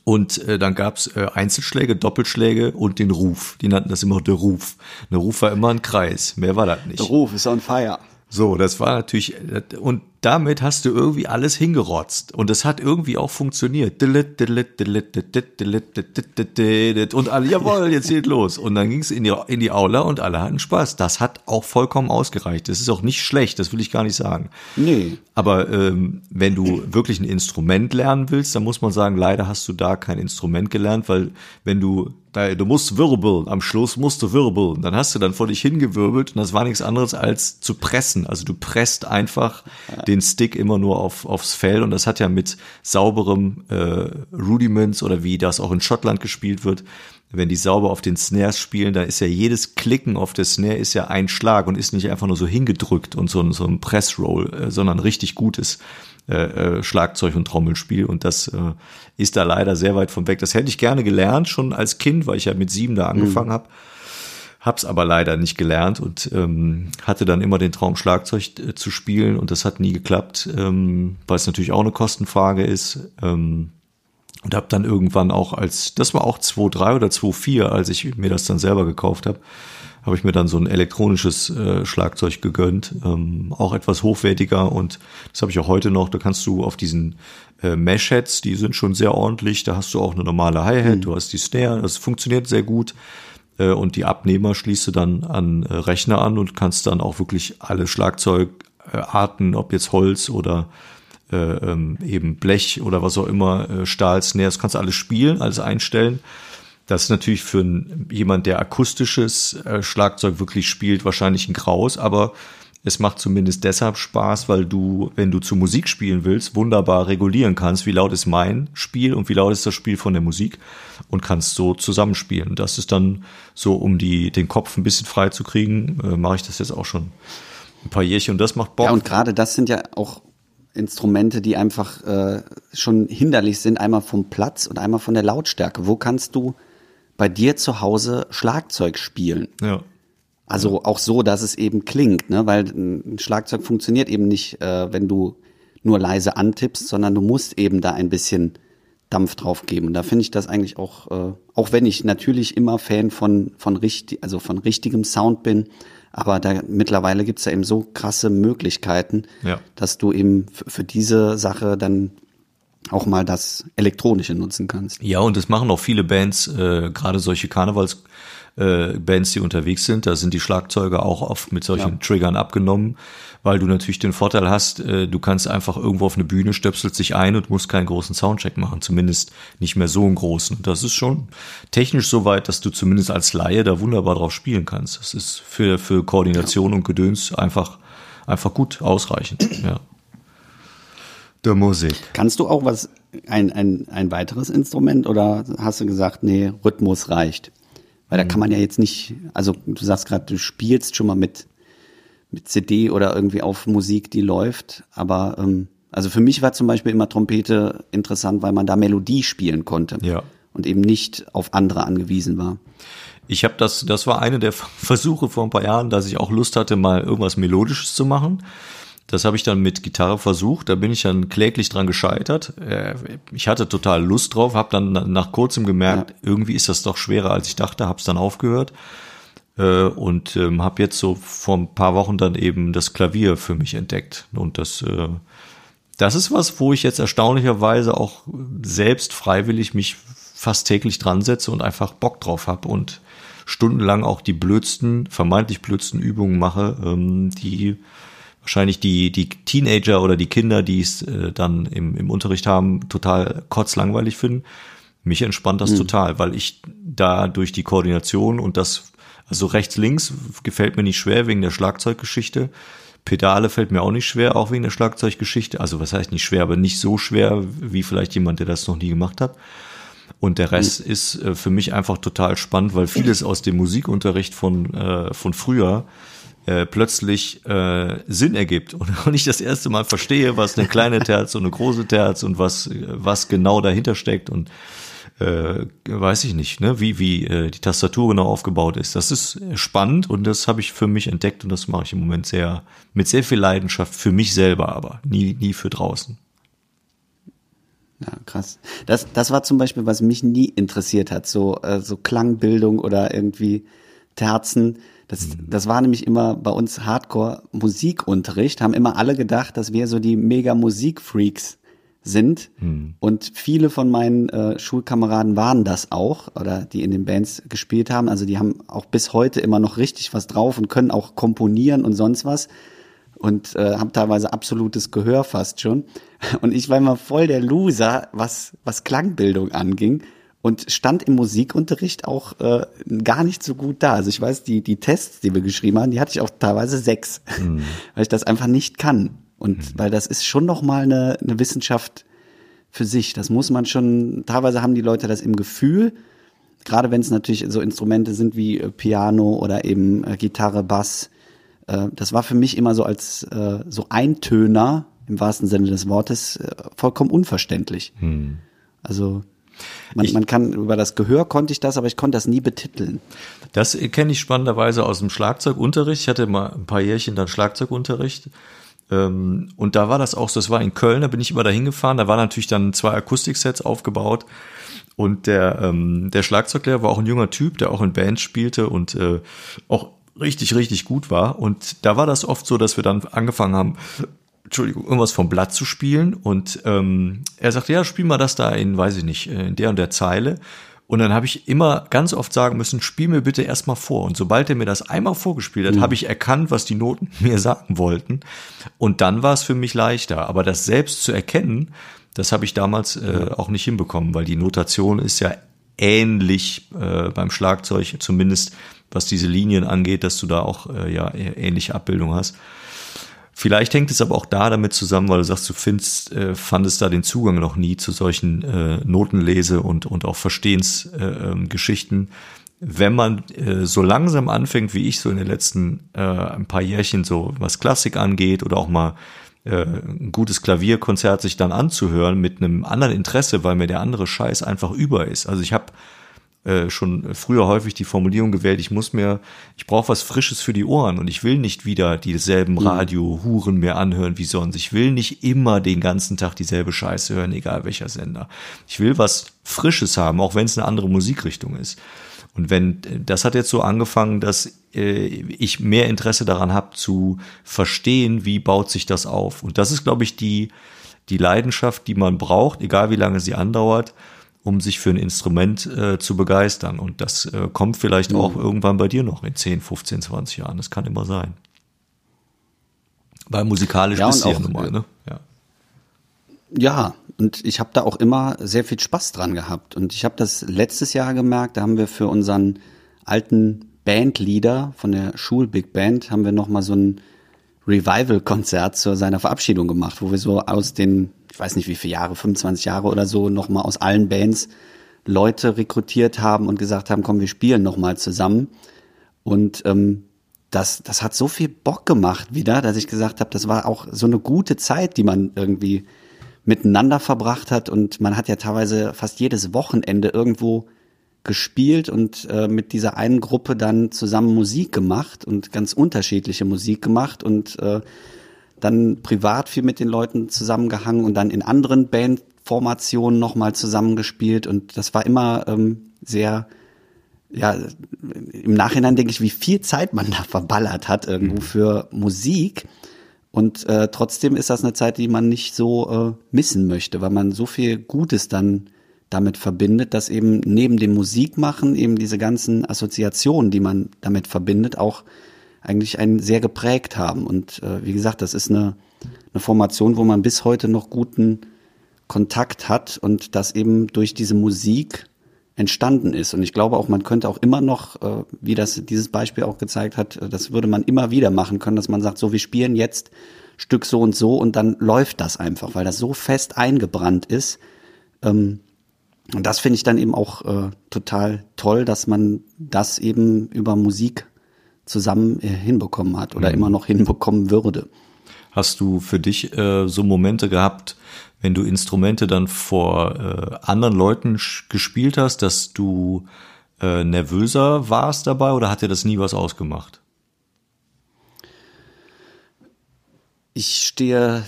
Und äh, dann gab's äh, Einzelschläge, Doppelschläge und den Ruf. Die nannten das immer der Ruf. Der Ruf war immer ein Kreis. Mehr war das nicht. Der Ruf ist on fire. So, das war natürlich, und damit hast du irgendwie alles hingerotzt. Und das hat irgendwie auch funktioniert. Und alle, jawohl, jetzt geht los. Und dann ging es in die, in die Aula und alle hatten Spaß. Das hat auch vollkommen ausgereicht. Das ist auch nicht schlecht, das will ich gar nicht sagen. Nee. Aber ähm, wenn du wirklich ein Instrument lernen willst, dann muss man sagen, leider hast du da kein Instrument gelernt, weil wenn du du musst wirbeln, am Schluss musst du wirbeln. Dann hast du dann vor dich hingewirbelt und das war nichts anderes als zu pressen. Also du presst einfach ja. den Stick immer nur auf, aufs Fell und das hat ja mit sauberem äh, Rudiments oder wie das auch in Schottland gespielt wird, wenn die sauber auf den Snares spielen, da ist ja jedes Klicken auf der Snare ist ja ein Schlag und ist nicht einfach nur so hingedrückt und so, ein so ein Pressroll, äh, sondern richtig gutes äh, äh, Schlagzeug und Trommelspiel und das äh, ist da leider sehr weit von weg. Das hätte ich gerne gelernt, schon als Kind, weil ich ja mit sieben da angefangen mhm. habe. Hab's aber leider nicht gelernt und ähm, hatte dann immer den Traum, Schlagzeug äh, zu spielen und das hat nie geklappt, ähm, weil es natürlich auch eine Kostenfrage ist. Ähm, und habe dann irgendwann auch als, das war auch 2.3 oder 2.4, als ich mir das dann selber gekauft habe, habe ich mir dann so ein elektronisches äh, Schlagzeug gegönnt, ähm, auch etwas hochwertiger und das habe ich auch heute noch. Da kannst du auf diesen äh, Mesh-Heads, die sind schon sehr ordentlich, da hast du auch eine normale Hi-Hat, mhm. du hast die Snare, das funktioniert sehr gut äh, und die Abnehmer schließt du dann an äh, Rechner an und kannst dann auch wirklich alle Schlagzeugarten, ob jetzt Holz oder äh, ähm, eben Blech oder was auch immer, äh, Stahl, Snare, das kannst du alles spielen, alles einstellen. Das ist natürlich für jemand, der akustisches äh, Schlagzeug wirklich spielt, wahrscheinlich ein Graus, aber es macht zumindest deshalb Spaß, weil du, wenn du zu Musik spielen willst, wunderbar regulieren kannst, wie laut ist mein Spiel und wie laut ist das Spiel von der Musik und kannst so zusammenspielen. Das ist dann so, um die, den Kopf ein bisschen frei zu kriegen, äh, mache ich das jetzt auch schon ein paar Jährchen und das macht Bock. Ja, und gerade das sind ja auch Instrumente, die einfach äh, schon hinderlich sind, einmal vom Platz und einmal von der Lautstärke. Wo kannst du bei dir zu Hause Schlagzeug spielen? Ja. Also auch so, dass es eben klingt, ne? weil ein Schlagzeug funktioniert eben nicht, äh, wenn du nur leise antippst, sondern du musst eben da ein bisschen Dampf drauf geben. Und da finde ich das eigentlich auch, äh, auch wenn ich natürlich immer Fan von, von richtig, also von richtigem Sound bin, aber da mittlerweile gibt's ja eben so krasse Möglichkeiten, ja. dass du eben für diese Sache dann auch mal das Elektronische nutzen kannst. Ja, und das machen auch viele Bands, äh, gerade solche Karnevals äh, Bands, die unterwegs sind. Da sind die Schlagzeuger auch oft mit solchen ja. Triggern abgenommen, weil du natürlich den Vorteil hast, äh, du kannst einfach irgendwo auf eine Bühne, stöpselst sich ein und musst keinen großen Soundcheck machen, zumindest nicht mehr so einen großen. Das ist schon technisch so weit, dass du zumindest als Laie da wunderbar drauf spielen kannst. Das ist für, für Koordination ja. und Gedöns einfach, einfach gut ausreichend, ja. Der Musik. Kannst du auch was, ein, ein, ein weiteres Instrument oder hast du gesagt, nee, Rhythmus reicht? Weil da kann man ja jetzt nicht, also du sagst gerade, du spielst schon mal mit, mit CD oder irgendwie auf Musik, die läuft, aber ähm, also für mich war zum Beispiel immer Trompete interessant, weil man da Melodie spielen konnte ja. und eben nicht auf andere angewiesen war. Ich habe das, das war eine der Versuche vor ein paar Jahren, dass ich auch Lust hatte, mal irgendwas Melodisches zu machen. Das habe ich dann mit Gitarre versucht, da bin ich dann kläglich dran gescheitert. Äh, ich hatte total Lust drauf, habe dann nach kurzem gemerkt, ja. irgendwie ist das doch schwerer, als ich dachte, habe es dann aufgehört äh, und ähm, habe jetzt so vor ein paar Wochen dann eben das Klavier für mich entdeckt und das äh, das ist was, wo ich jetzt erstaunlicherweise auch selbst freiwillig mich fast täglich dran setze und einfach Bock drauf habe und stundenlang auch die blödsten, vermeintlich blödsten Übungen mache, ähm, die wahrscheinlich die, die Teenager oder die Kinder, die es äh, dann im, im Unterricht haben, total kotzlangweilig finden. Mich entspannt das mhm. total, weil ich da durch die Koordination und das Also rechts, links gefällt mir nicht schwer wegen der Schlagzeuggeschichte. Pedale fällt mir auch nicht schwer, auch wegen der Schlagzeuggeschichte. Also was heißt nicht schwer, aber nicht so schwer wie vielleicht jemand, der das noch nie gemacht hat. Und der Rest mhm. ist äh, für mich einfach total spannend, weil vieles aus dem Musikunterricht von, äh, von früher äh, plötzlich äh, Sinn ergibt und, ich das erste Mal verstehe, was eine kleine Terz und eine große Terz und was, was genau dahinter steckt und äh, weiß ich nicht, ne, wie, wie äh, die Tastatur genau aufgebaut ist. Das ist spannend und das habe ich für mich entdeckt und das mache ich im Moment sehr, mit sehr viel Leidenschaft für mich selber, aber nie, nie für draußen. Ja, krass. Das, das war zum Beispiel, was mich nie interessiert hat, so, äh, so Klangbildung oder irgendwie Terzen. Das, mhm. das war nämlich immer bei uns Hardcore-Musikunterricht, haben immer alle gedacht, dass wir so die mega Musikfreaks sind. Mhm. Und viele von meinen äh, Schulkameraden waren das auch, oder die in den Bands gespielt haben. Also die haben auch bis heute immer noch richtig was drauf und können auch komponieren und sonst was. Und äh, haben teilweise absolutes Gehör fast schon. Und ich war immer voll der Loser, was, was Klangbildung anging. Und stand im Musikunterricht auch äh, gar nicht so gut da. Also ich weiß, die, die Tests, die wir geschrieben haben, die hatte ich auch teilweise sechs, mhm. weil ich das einfach nicht kann. Und mhm. weil das ist schon nochmal eine, eine Wissenschaft für sich. Das muss man schon, teilweise haben die Leute das im Gefühl, gerade wenn es natürlich so Instrumente sind wie äh, Piano oder eben äh, Gitarre, Bass. Äh, das war für mich immer so als äh, so Eintöner im wahrsten Sinne des Wortes äh, vollkommen unverständlich. Hm. Also man, man kann über das Gehör konnte ich das, aber ich konnte das nie betiteln. Das kenne ich spannenderweise aus dem Schlagzeugunterricht. Ich hatte mal ein paar Jährchen dann Schlagzeugunterricht ähm, und da war das auch so, das war in Köln, da bin ich immer dahin gefahren, da waren natürlich dann zwei Akustiksets aufgebaut und der, ähm, der Schlagzeuglehrer war auch ein junger Typ, der auch in Bands spielte und äh, auch richtig, richtig gut war. Und da war das oft so, dass wir dann angefangen haben, Entschuldigung, irgendwas vom Blatt zu spielen. Und ähm, er sagte, ja, spiel mal das da in, weiß ich nicht, in der und der Zeile. Und dann habe ich immer ganz oft sagen müssen, spiel mir bitte erstmal vor. Und sobald er mir das einmal vorgespielt hat, mhm. habe ich erkannt, was die Noten mir sagen wollten. Und dann war es für mich leichter. Aber das selbst zu erkennen, das habe ich damals äh, auch nicht hinbekommen, weil die Notation ist ja ähnlich äh, beim Schlagzeug, zumindest was diese Linien angeht, dass du da auch äh, ja ähnliche Abbildung hast. Vielleicht hängt es aber auch da damit zusammen, weil du sagst, du findest, äh, fandest da den Zugang noch nie zu solchen äh, Notenlese und, und auch Verstehensgeschichten. Äh, ähm, Wenn man äh, so langsam anfängt, wie ich so in den letzten äh, ein paar Jährchen so was Klassik angeht oder auch mal äh, ein gutes Klavierkonzert sich dann anzuhören mit einem anderen Interesse, weil mir der andere Scheiß einfach über ist. Also ich habe äh, schon früher häufig die Formulierung gewählt, ich muss mir, ich brauche was Frisches für die Ohren und ich will nicht wieder dieselben mhm. Radio-Huren mehr anhören wie sonst. Ich will nicht immer den ganzen Tag dieselbe Scheiße hören, egal welcher Sender. Ich will was Frisches haben, auch wenn es eine andere Musikrichtung ist. Und wenn, das hat jetzt so angefangen, dass äh, ich mehr Interesse daran habe zu verstehen, wie baut sich das auf. Und das ist, glaube ich, die, die Leidenschaft, die man braucht, egal wie lange sie andauert, um sich für ein Instrument äh, zu begeistern. Und das äh, kommt vielleicht mhm. auch irgendwann bei dir noch in 10, 15, 20 Jahren. Das kann immer sein. Weil musikalisch ja, bist du ja nun mal, ne? Ja. Ja, und ich habe da auch immer sehr viel Spaß dran gehabt. Und ich habe das letztes Jahr gemerkt, da haben wir für unseren alten Bandleader von der Schul Big Band, haben wir nochmal so ein Revival-Konzert zu seiner Verabschiedung gemacht, wo wir so aus den ich weiß nicht wie viele Jahre, 25 Jahre oder so, nochmal aus allen Bands Leute rekrutiert haben und gesagt haben, komm, wir spielen nochmal zusammen. Und ähm, das, das hat so viel Bock gemacht wieder, dass ich gesagt habe, das war auch so eine gute Zeit, die man irgendwie miteinander verbracht hat. Und man hat ja teilweise fast jedes Wochenende irgendwo gespielt und äh, mit dieser einen Gruppe dann zusammen Musik gemacht und ganz unterschiedliche Musik gemacht und äh, dann privat viel mit den Leuten zusammengehangen und dann in anderen Bandformationen nochmal zusammengespielt und das war immer ähm, sehr, ja, im Nachhinein denke ich, wie viel Zeit man da verballert hat irgendwo mhm. für Musik. Und äh, trotzdem ist das eine Zeit, die man nicht so äh, missen möchte, weil man so viel Gutes dann damit verbindet, dass eben neben dem Musikmachen eben diese ganzen Assoziationen, die man damit verbindet, auch eigentlich einen sehr geprägt haben. Und äh, wie gesagt, das ist eine, eine Formation, wo man bis heute noch guten Kontakt hat und das eben durch diese Musik entstanden ist. Und ich glaube auch, man könnte auch immer noch, äh, wie das dieses Beispiel auch gezeigt hat, äh, das würde man immer wieder machen können, dass man sagt, so wir spielen jetzt Stück so und so und dann läuft das einfach, weil das so fest eingebrannt ist. Ähm, und das finde ich dann eben auch äh, total toll, dass man das eben über Musik zusammen äh, hinbekommen hat oder mhm. immer noch hinbekommen würde. Hast du für dich äh, so Momente gehabt, wenn du Instrumente dann vor äh, anderen Leuten gespielt hast, dass du äh, nervöser warst dabei oder hat dir das nie was ausgemacht? Ich stehe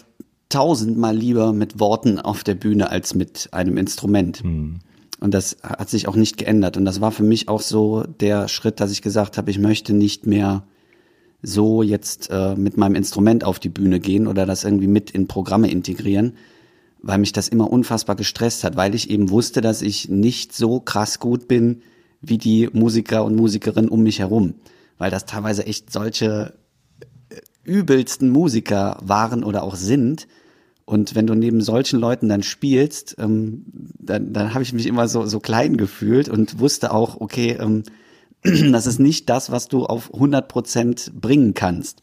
tausendmal lieber mit Worten auf der Bühne als mit einem Instrument. Hm. Und das hat sich auch nicht geändert. Und das war für mich auch so der Schritt, dass ich gesagt habe, ich möchte nicht mehr so jetzt äh, mit meinem Instrument auf die Bühne gehen oder das irgendwie mit in Programme integrieren, weil mich das immer unfassbar gestresst hat, weil ich eben wusste, dass ich nicht so krass gut bin wie die Musiker und Musikerinnen um mich herum, weil das teilweise echt solche äh, übelsten Musiker waren oder auch sind, und wenn du neben solchen Leuten dann spielst, ähm, dann, dann habe ich mich immer so, so klein gefühlt und wusste auch, okay, ähm, das ist nicht das, was du auf 100 Prozent bringen kannst.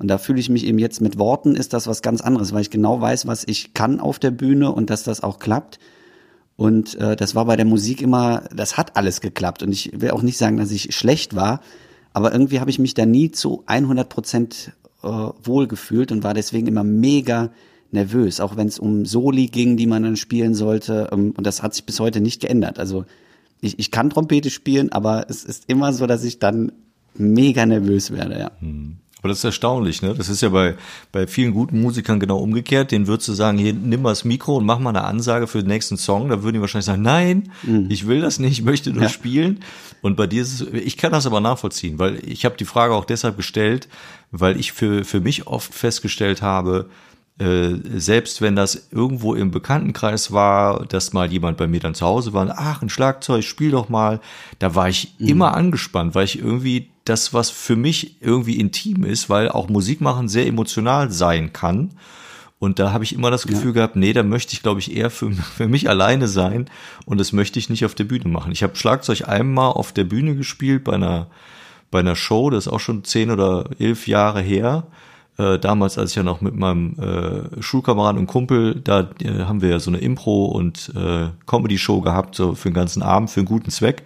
Und da fühle ich mich eben jetzt mit Worten, ist das was ganz anderes, weil ich genau weiß, was ich kann auf der Bühne und dass das auch klappt. Und äh, das war bei der Musik immer, das hat alles geklappt. Und ich will auch nicht sagen, dass ich schlecht war, aber irgendwie habe ich mich da nie zu 100 Prozent äh, wohl gefühlt und war deswegen immer mega nervös, auch wenn es um Soli ging, die man dann spielen sollte. Ähm, und das hat sich bis heute nicht geändert. Also ich, ich kann Trompete spielen, aber es ist immer so, dass ich dann mega nervös werde, ja. Hm. Aber das ist erstaunlich, ne? Das ist ja bei, bei vielen guten Musikern genau umgekehrt. Den würdest du sagen, hier, nimm mal das Mikro und mach mal eine Ansage für den nächsten Song. Da würden die wahrscheinlich sagen, nein, mhm. ich will das nicht, ich möchte nur ja. spielen. Und bei dir ist es, ich kann das aber nachvollziehen, weil ich habe die Frage auch deshalb gestellt, weil ich für, für mich oft festgestellt habe, selbst wenn das irgendwo im Bekanntenkreis war, dass mal jemand bei mir dann zu Hause war, ach, ein Schlagzeug, spiel doch mal, da war ich mhm. immer angespannt, weil ich irgendwie das, was für mich irgendwie intim ist, weil auch Musik machen sehr emotional sein kann. Und da habe ich immer das Gefühl ja. gehabt, nee, da möchte ich, glaube ich, eher für, für mich alleine sein und das möchte ich nicht auf der Bühne machen. Ich habe Schlagzeug einmal auf der Bühne gespielt bei einer, bei einer Show, das ist auch schon zehn oder elf Jahre her äh, damals, als ich ja noch mit meinem äh, Schulkameraden und Kumpel, da äh, haben wir ja so eine Impro- und äh, Comedy-Show gehabt, so für den ganzen Abend, für einen guten Zweck.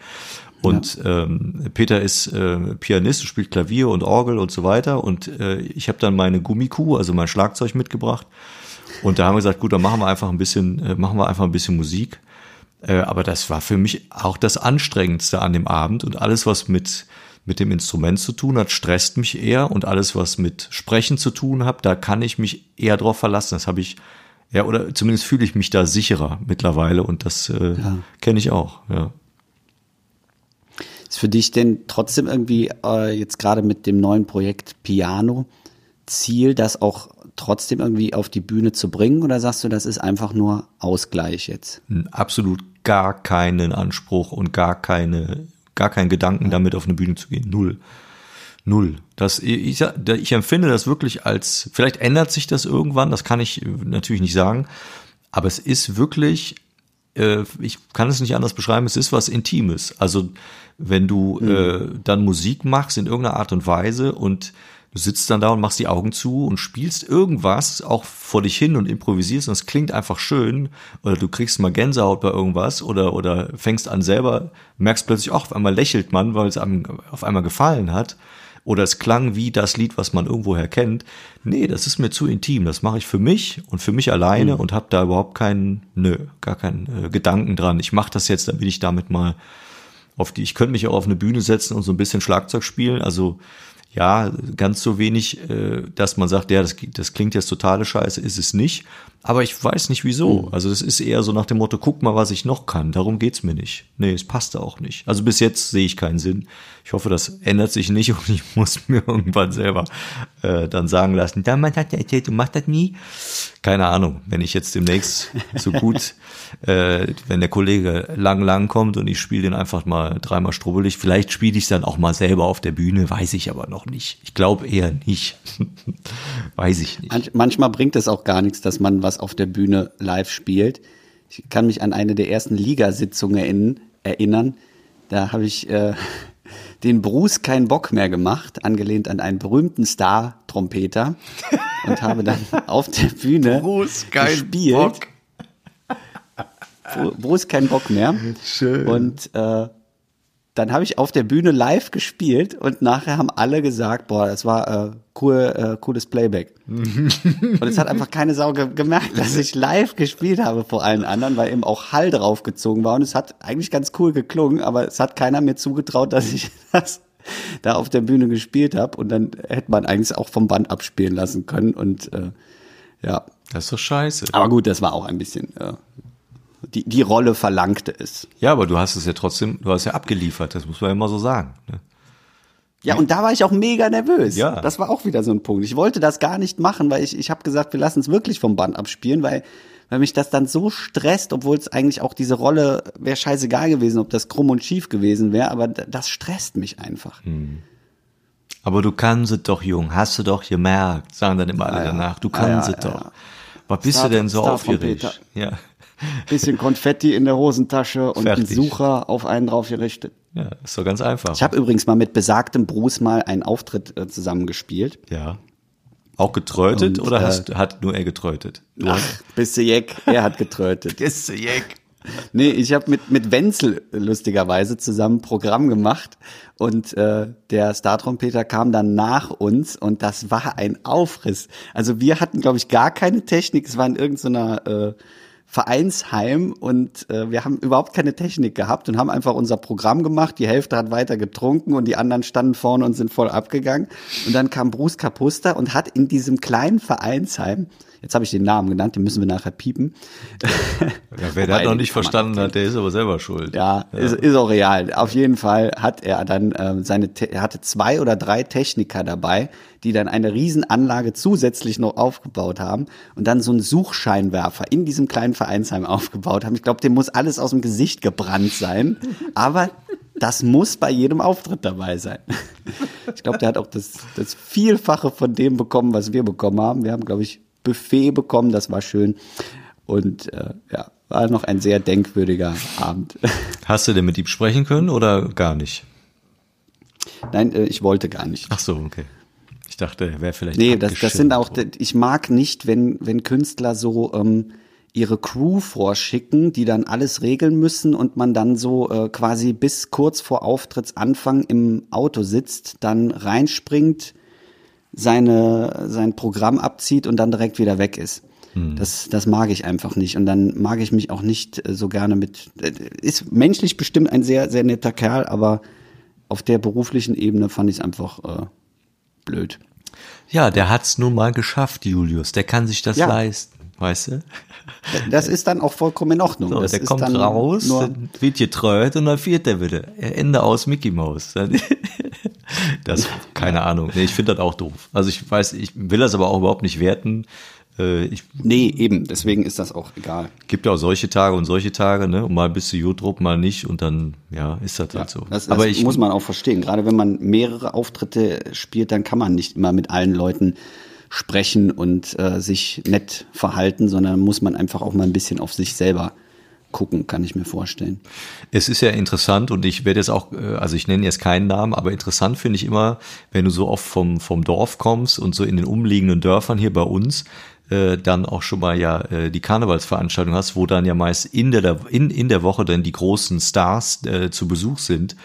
Und ja. ähm, Peter ist äh, Pianist, spielt Klavier und Orgel und so weiter. Und äh, ich habe dann meine Gummikuh, also mein Schlagzeug mitgebracht. Und da haben wir gesagt, gut, dann machen wir einfach ein bisschen, äh, machen wir einfach ein bisschen Musik. Äh, aber das war für mich auch das Anstrengendste an dem Abend und alles, was mit mit dem Instrument zu tun hat, stresst mich eher und alles, was mit Sprechen zu tun hat, da kann ich mich eher drauf verlassen. Das habe ich, ja, oder zumindest fühle ich mich da sicherer mittlerweile und das äh, ja. kenne ich auch, ja. Ist für dich denn trotzdem irgendwie äh, jetzt gerade mit dem neuen Projekt Piano Ziel, das auch trotzdem irgendwie auf die Bühne zu bringen oder sagst du, das ist einfach nur Ausgleich jetzt? Absolut gar keinen Anspruch und gar keine gar keinen Gedanken damit auf eine Bühne zu gehen. Null. Null. Das, ich, ich empfinde das wirklich als, vielleicht ändert sich das irgendwann, das kann ich natürlich nicht sagen, aber es ist wirklich, äh, ich kann es nicht anders beschreiben, es ist was Intimes. Also wenn du mhm. äh, dann Musik machst in irgendeiner Art und Weise und Du sitzt dann da und machst die Augen zu und spielst irgendwas auch vor dich hin und improvisierst und es klingt einfach schön oder du kriegst mal Gänsehaut bei irgendwas oder, oder fängst an selber, merkst plötzlich, auch auf einmal lächelt man, weil es einem auf einmal gefallen hat oder es klang wie das Lied, was man irgendwoher kennt. Nee, das ist mir zu intim. Das mache ich für mich und für mich alleine mhm. und habe da überhaupt keinen, nö, gar keinen äh, Gedanken dran. Ich mache das jetzt, damit ich damit mal auf die, ich könnte mich auch auf eine Bühne setzen und so ein bisschen Schlagzeug spielen. Also ja, ganz so wenig, äh, dass man sagt, ja, das, das klingt jetzt totale Scheiße, ist es nicht. Aber ich weiß nicht wieso. Mhm. Also das ist eher so nach dem Motto, guck mal, was ich noch kann. Darum geht's mir nicht. Nee, es passt auch nicht. Also bis jetzt sehe ich keinen Sinn. Ich hoffe, das ändert sich nicht und ich muss mir irgendwann selber äh, dann sagen lassen, damals hat er erzählt, du machst das nie. Keine Ahnung, wenn ich jetzt demnächst so gut, äh, wenn der Kollege lang, lang kommt und ich spiele den einfach mal dreimal strubbelig, vielleicht spiele ich dann auch mal selber auf der Bühne, weiß ich aber noch nicht. Ich glaube eher nicht. weiß ich nicht. Manchmal bringt es auch gar nichts, dass man was auf der Bühne live spielt. Ich kann mich an eine der ersten Ligasitzungen erinnern. Da habe ich äh, den Bruce keinen Bock mehr gemacht, angelehnt an einen berühmten Star-Trompeter und habe dann auf der Bühne Bruce, kein gespielt. Bock. Bru- Bruce keinen Bock mehr. Schön. Und äh, dann habe ich auf der Bühne live gespielt und nachher haben alle gesagt, boah, das war äh, cool, äh, cooles Playback. und es hat einfach keine Sau ge gemerkt, dass ich live gespielt habe vor allen anderen, weil eben auch Hall draufgezogen war und es hat eigentlich ganz cool geklungen, aber es hat keiner mir zugetraut, dass ich das da auf der Bühne gespielt habe und dann hätte man eigentlich auch vom Band abspielen lassen können und äh, ja, Das ist doch scheiße. aber gut, das war auch ein bisschen äh, die die Rolle verlangte es. Ja, aber du hast es ja trotzdem, du hast ja abgeliefert, das muss man ja immer so sagen. Ne? Ja, und da war ich auch mega nervös. Ja. Das war auch wieder so ein Punkt. Ich wollte das gar nicht machen, weil ich, ich habe gesagt, wir lassen es wirklich vom Band abspielen, weil, weil mich das dann so stresst, obwohl es eigentlich auch diese Rolle wäre scheißegal gewesen, ob das krumm und schief gewesen wäre, aber das stresst mich einfach. Hm. Aber du kannst es doch, Jung, hast du doch gemerkt, sagen dann immer alle Ah, ja. danach. Du Ah, kannst ja, es ja, doch. Was bist Star- du denn so Star aufgeregt? Ja. Bisschen Konfetti in der Hosentasche und Fertig. ein Sucher auf einen drauf gerichtet. ja, ist doch ganz einfach. Ich habe übrigens mal mit besagtem Bruce mal einen Auftritt äh, zusammengespielt. ja. Auch getrötet Und, oder äh, hast, hat nur er getrötet? Du Ach, bist du Jeck, er hat getrötet. Ist Jack. Nee, ich habe mit, mit Wenzel lustigerweise zusammen ein Programm gemacht und äh, der Startrompeter kam dann nach uns und das war ein Aufriss. Also wir hatten, glaube ich, gar keine Technik. Es war in irgendeiner äh, Vereinsheim und äh, wir haben überhaupt keine Technik gehabt und haben einfach unser Programm gemacht. Die Hälfte hat weiter getrunken und die anderen standen vorne und sind voll abgegangen. Und dann kam Bruce Kapuster und hat in diesem kleinen Vereinsheim, jetzt habe ich den Namen genannt, den müssen wir nachher piepen. Ja, wer das noch nicht verstanden hat, der ist aber selber schuld. Ja, Ist, ist auch real. Auf jeden Fall hat er dann ähm, seine, er hatte zwei oder drei Techniker dabei, die dann eine Riesenanlage zusätzlich noch aufgebaut haben und dann so einen Suchscheinwerfer in diesem kleinen Vereinsheim aufgebaut haben. Ich glaube, dem muss alles aus dem Gesicht gebrannt sein, aber das muss bei jedem Auftritt dabei sein. Ich glaube, der hat auch das, das Vielfache von dem bekommen, was wir bekommen haben. Wir haben, glaube ich, Buffet bekommen, das war schön. Und äh, ja, war noch ein sehr denkwürdiger Abend. Hast du denn mit ihm sprechen können oder gar nicht? Nein, äh, ich wollte gar nicht. Ach so, okay. Ich dachte, er wäre vielleicht Nee, das, das sind auch, ich mag nicht, wenn, wenn Künstler so ähm, ihre Crew vorschicken, die dann alles regeln müssen und man dann so äh, quasi bis kurz vor Auftrittsanfang im Auto sitzt, dann reinspringt, seine, sein Programm abzieht und dann direkt wieder weg ist. Das, das mag ich einfach nicht. Und dann mag ich mich auch nicht äh, so gerne mit. äh, Ist menschlich bestimmt ein sehr, sehr netter Kerl, aber auf der beruflichen Ebene fand ich es einfach äh, blöd. Ja, der hat's nun mal geschafft, Julius. Der kann sich das Ja. leisten, weißt du? Das ist dann auch vollkommen in Ordnung. So, das der ist kommt dann raus, dann wird getreut und dann fährt der wieder. Ende aus Mickey Mouse. Das, keine Ahnung. Nee, ich finde das auch doof. Also ich weiß, ich will das aber auch überhaupt nicht werten. Äh, Ich nee, eben. Deswegen ist das auch egal. gibt ja auch solche Tage und solche Tage, ne? Und mal bist du Jutrup, mal nicht und dann, ja, ist das halt so. Das, das aber ich muss man auch verstehen. Gerade wenn man mehrere Auftritte spielt, dann kann man nicht immer mit allen Leuten sprechen und äh, sich nett verhalten, sondern muss man einfach auch mal ein bisschen auf sich selber gucken, kann ich mir vorstellen. Es ist ja interessant und ich werde jetzt auch, äh, also ich nenne jetzt keinen Namen, aber interessant finde ich immer, wenn du so oft vom, vom Dorf kommst und so in den umliegenden Dörfern hier bei uns, äh, dann auch schon mal ja äh, die Karnevalsveranstaltung hast, wo dann ja meist in der, in, in der Woche dann die großen Stars äh, zu Besuch sind.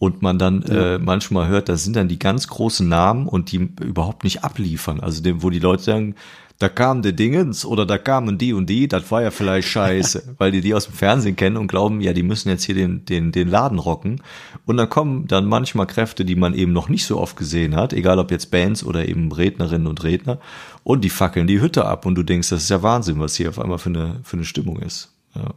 Und man dann äh, manchmal hört, das sind dann die ganz großen Namen und die überhaupt nicht abliefern. Also dem, wo die Leute sagen, da kam der Dingens oder da kamen die und die, das war ja vielleicht scheiße, weil die die aus dem Fernsehen kennen und glauben, ja, die müssen jetzt hier den, den, den Laden rocken. Und dann kommen dann manchmal Kräfte, die man eben noch nicht so oft gesehen hat, egal ob jetzt Bands oder eben Rednerinnen und Redner, und die fackeln die Hütte ab und du denkst, das ist ja Wahnsinn, was hier auf einmal für eine, für eine Stimmung ist. Ja.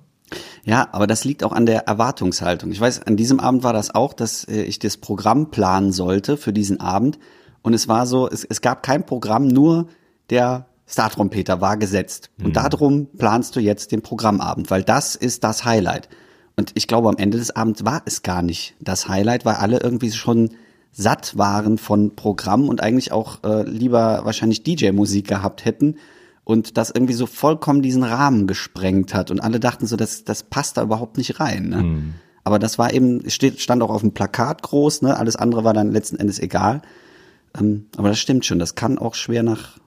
Ja, aber das liegt auch an der Erwartungshaltung. Ich weiß, an diesem Abend war das auch, dass äh, ich das Programm planen sollte für diesen Abend. Und es war so, es, es gab kein Programm, nur der Startrompeter war gesetzt. Und darum planst du jetzt den Programmabend, weil das ist das Highlight. Und ich glaube, am Ende des Abends war es gar nicht das Highlight, weil alle irgendwie schon satt waren von Programm und eigentlich auch äh, lieber wahrscheinlich DJ-Musik gehabt hätten und das irgendwie so vollkommen diesen Rahmen gesprengt hat und alle dachten so, das, das passt da überhaupt nicht rein. Ne? aber das war eben, steht, stand auch auf dem Plakat groß, ne? Alles andere war dann letzten Endes egal. Ähm, aber das stimmt schon, das kann auch schwer nach,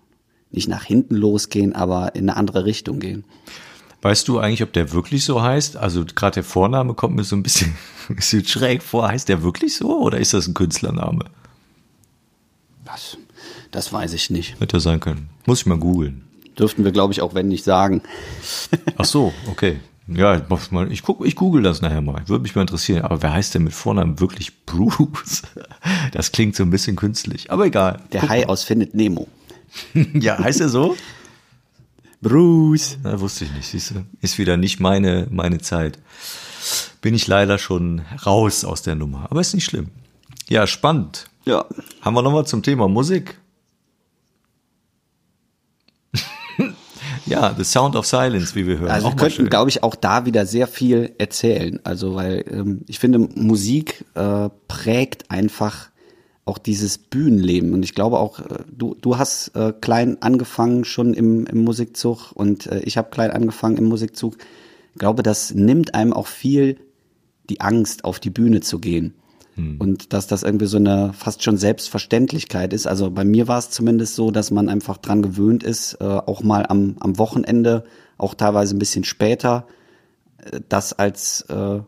nicht nach hinten losgehen, aber in eine andere Richtung gehen. Weißt du eigentlich, ob der wirklich so heißt? Also gerade der Vorname kommt mir so ein bisschen, ein bisschen schräg vor. Heißt der wirklich so oder ist das ein Künstlername? Was? Das weiß ich nicht. Hätte sein können. Muss ich mal googeln. Dürften wir, glaube ich, auch wenn nicht sagen. Ach so, okay. Ja, ich guck, ich google das nachher mal. Würde mich mal interessieren. Aber wer heißt denn mit Vornamen wirklich Bruce? Das klingt so ein bisschen künstlich. Aber egal. Der Hai aus Findet Nemo. ja, heißt er so? Bruce. Na, wusste ich nicht, siehst du. Ist wieder nicht meine, meine Zeit. Bin ich leider schon raus aus der Nummer. Aber ist nicht schlimm. Ja, spannend. Ja. Haben wir noch mal zum Thema Musik? Ja, The Sound of Silence, wie wir hören. Also wir könnten, glaube ich, auch da wieder sehr viel erzählen. Also weil ähm, ich finde, Musik äh, prägt einfach auch dieses Bühnenleben. Und ich glaube auch, äh, du, du hast äh, klein angefangen schon im, im Musikzug und äh, ich habe klein angefangen im Musikzug. Ich glaube, das nimmt einem auch viel die Angst, auf die Bühne zu gehen. Hm. Und dass das irgendwie so eine fast schon Selbstverständlichkeit ist. Also bei mir war es zumindest so, dass man einfach dran gewöhnt ist, äh, auch mal am, am Wochenende, auch teilweise ein bisschen später, äh, das als äh,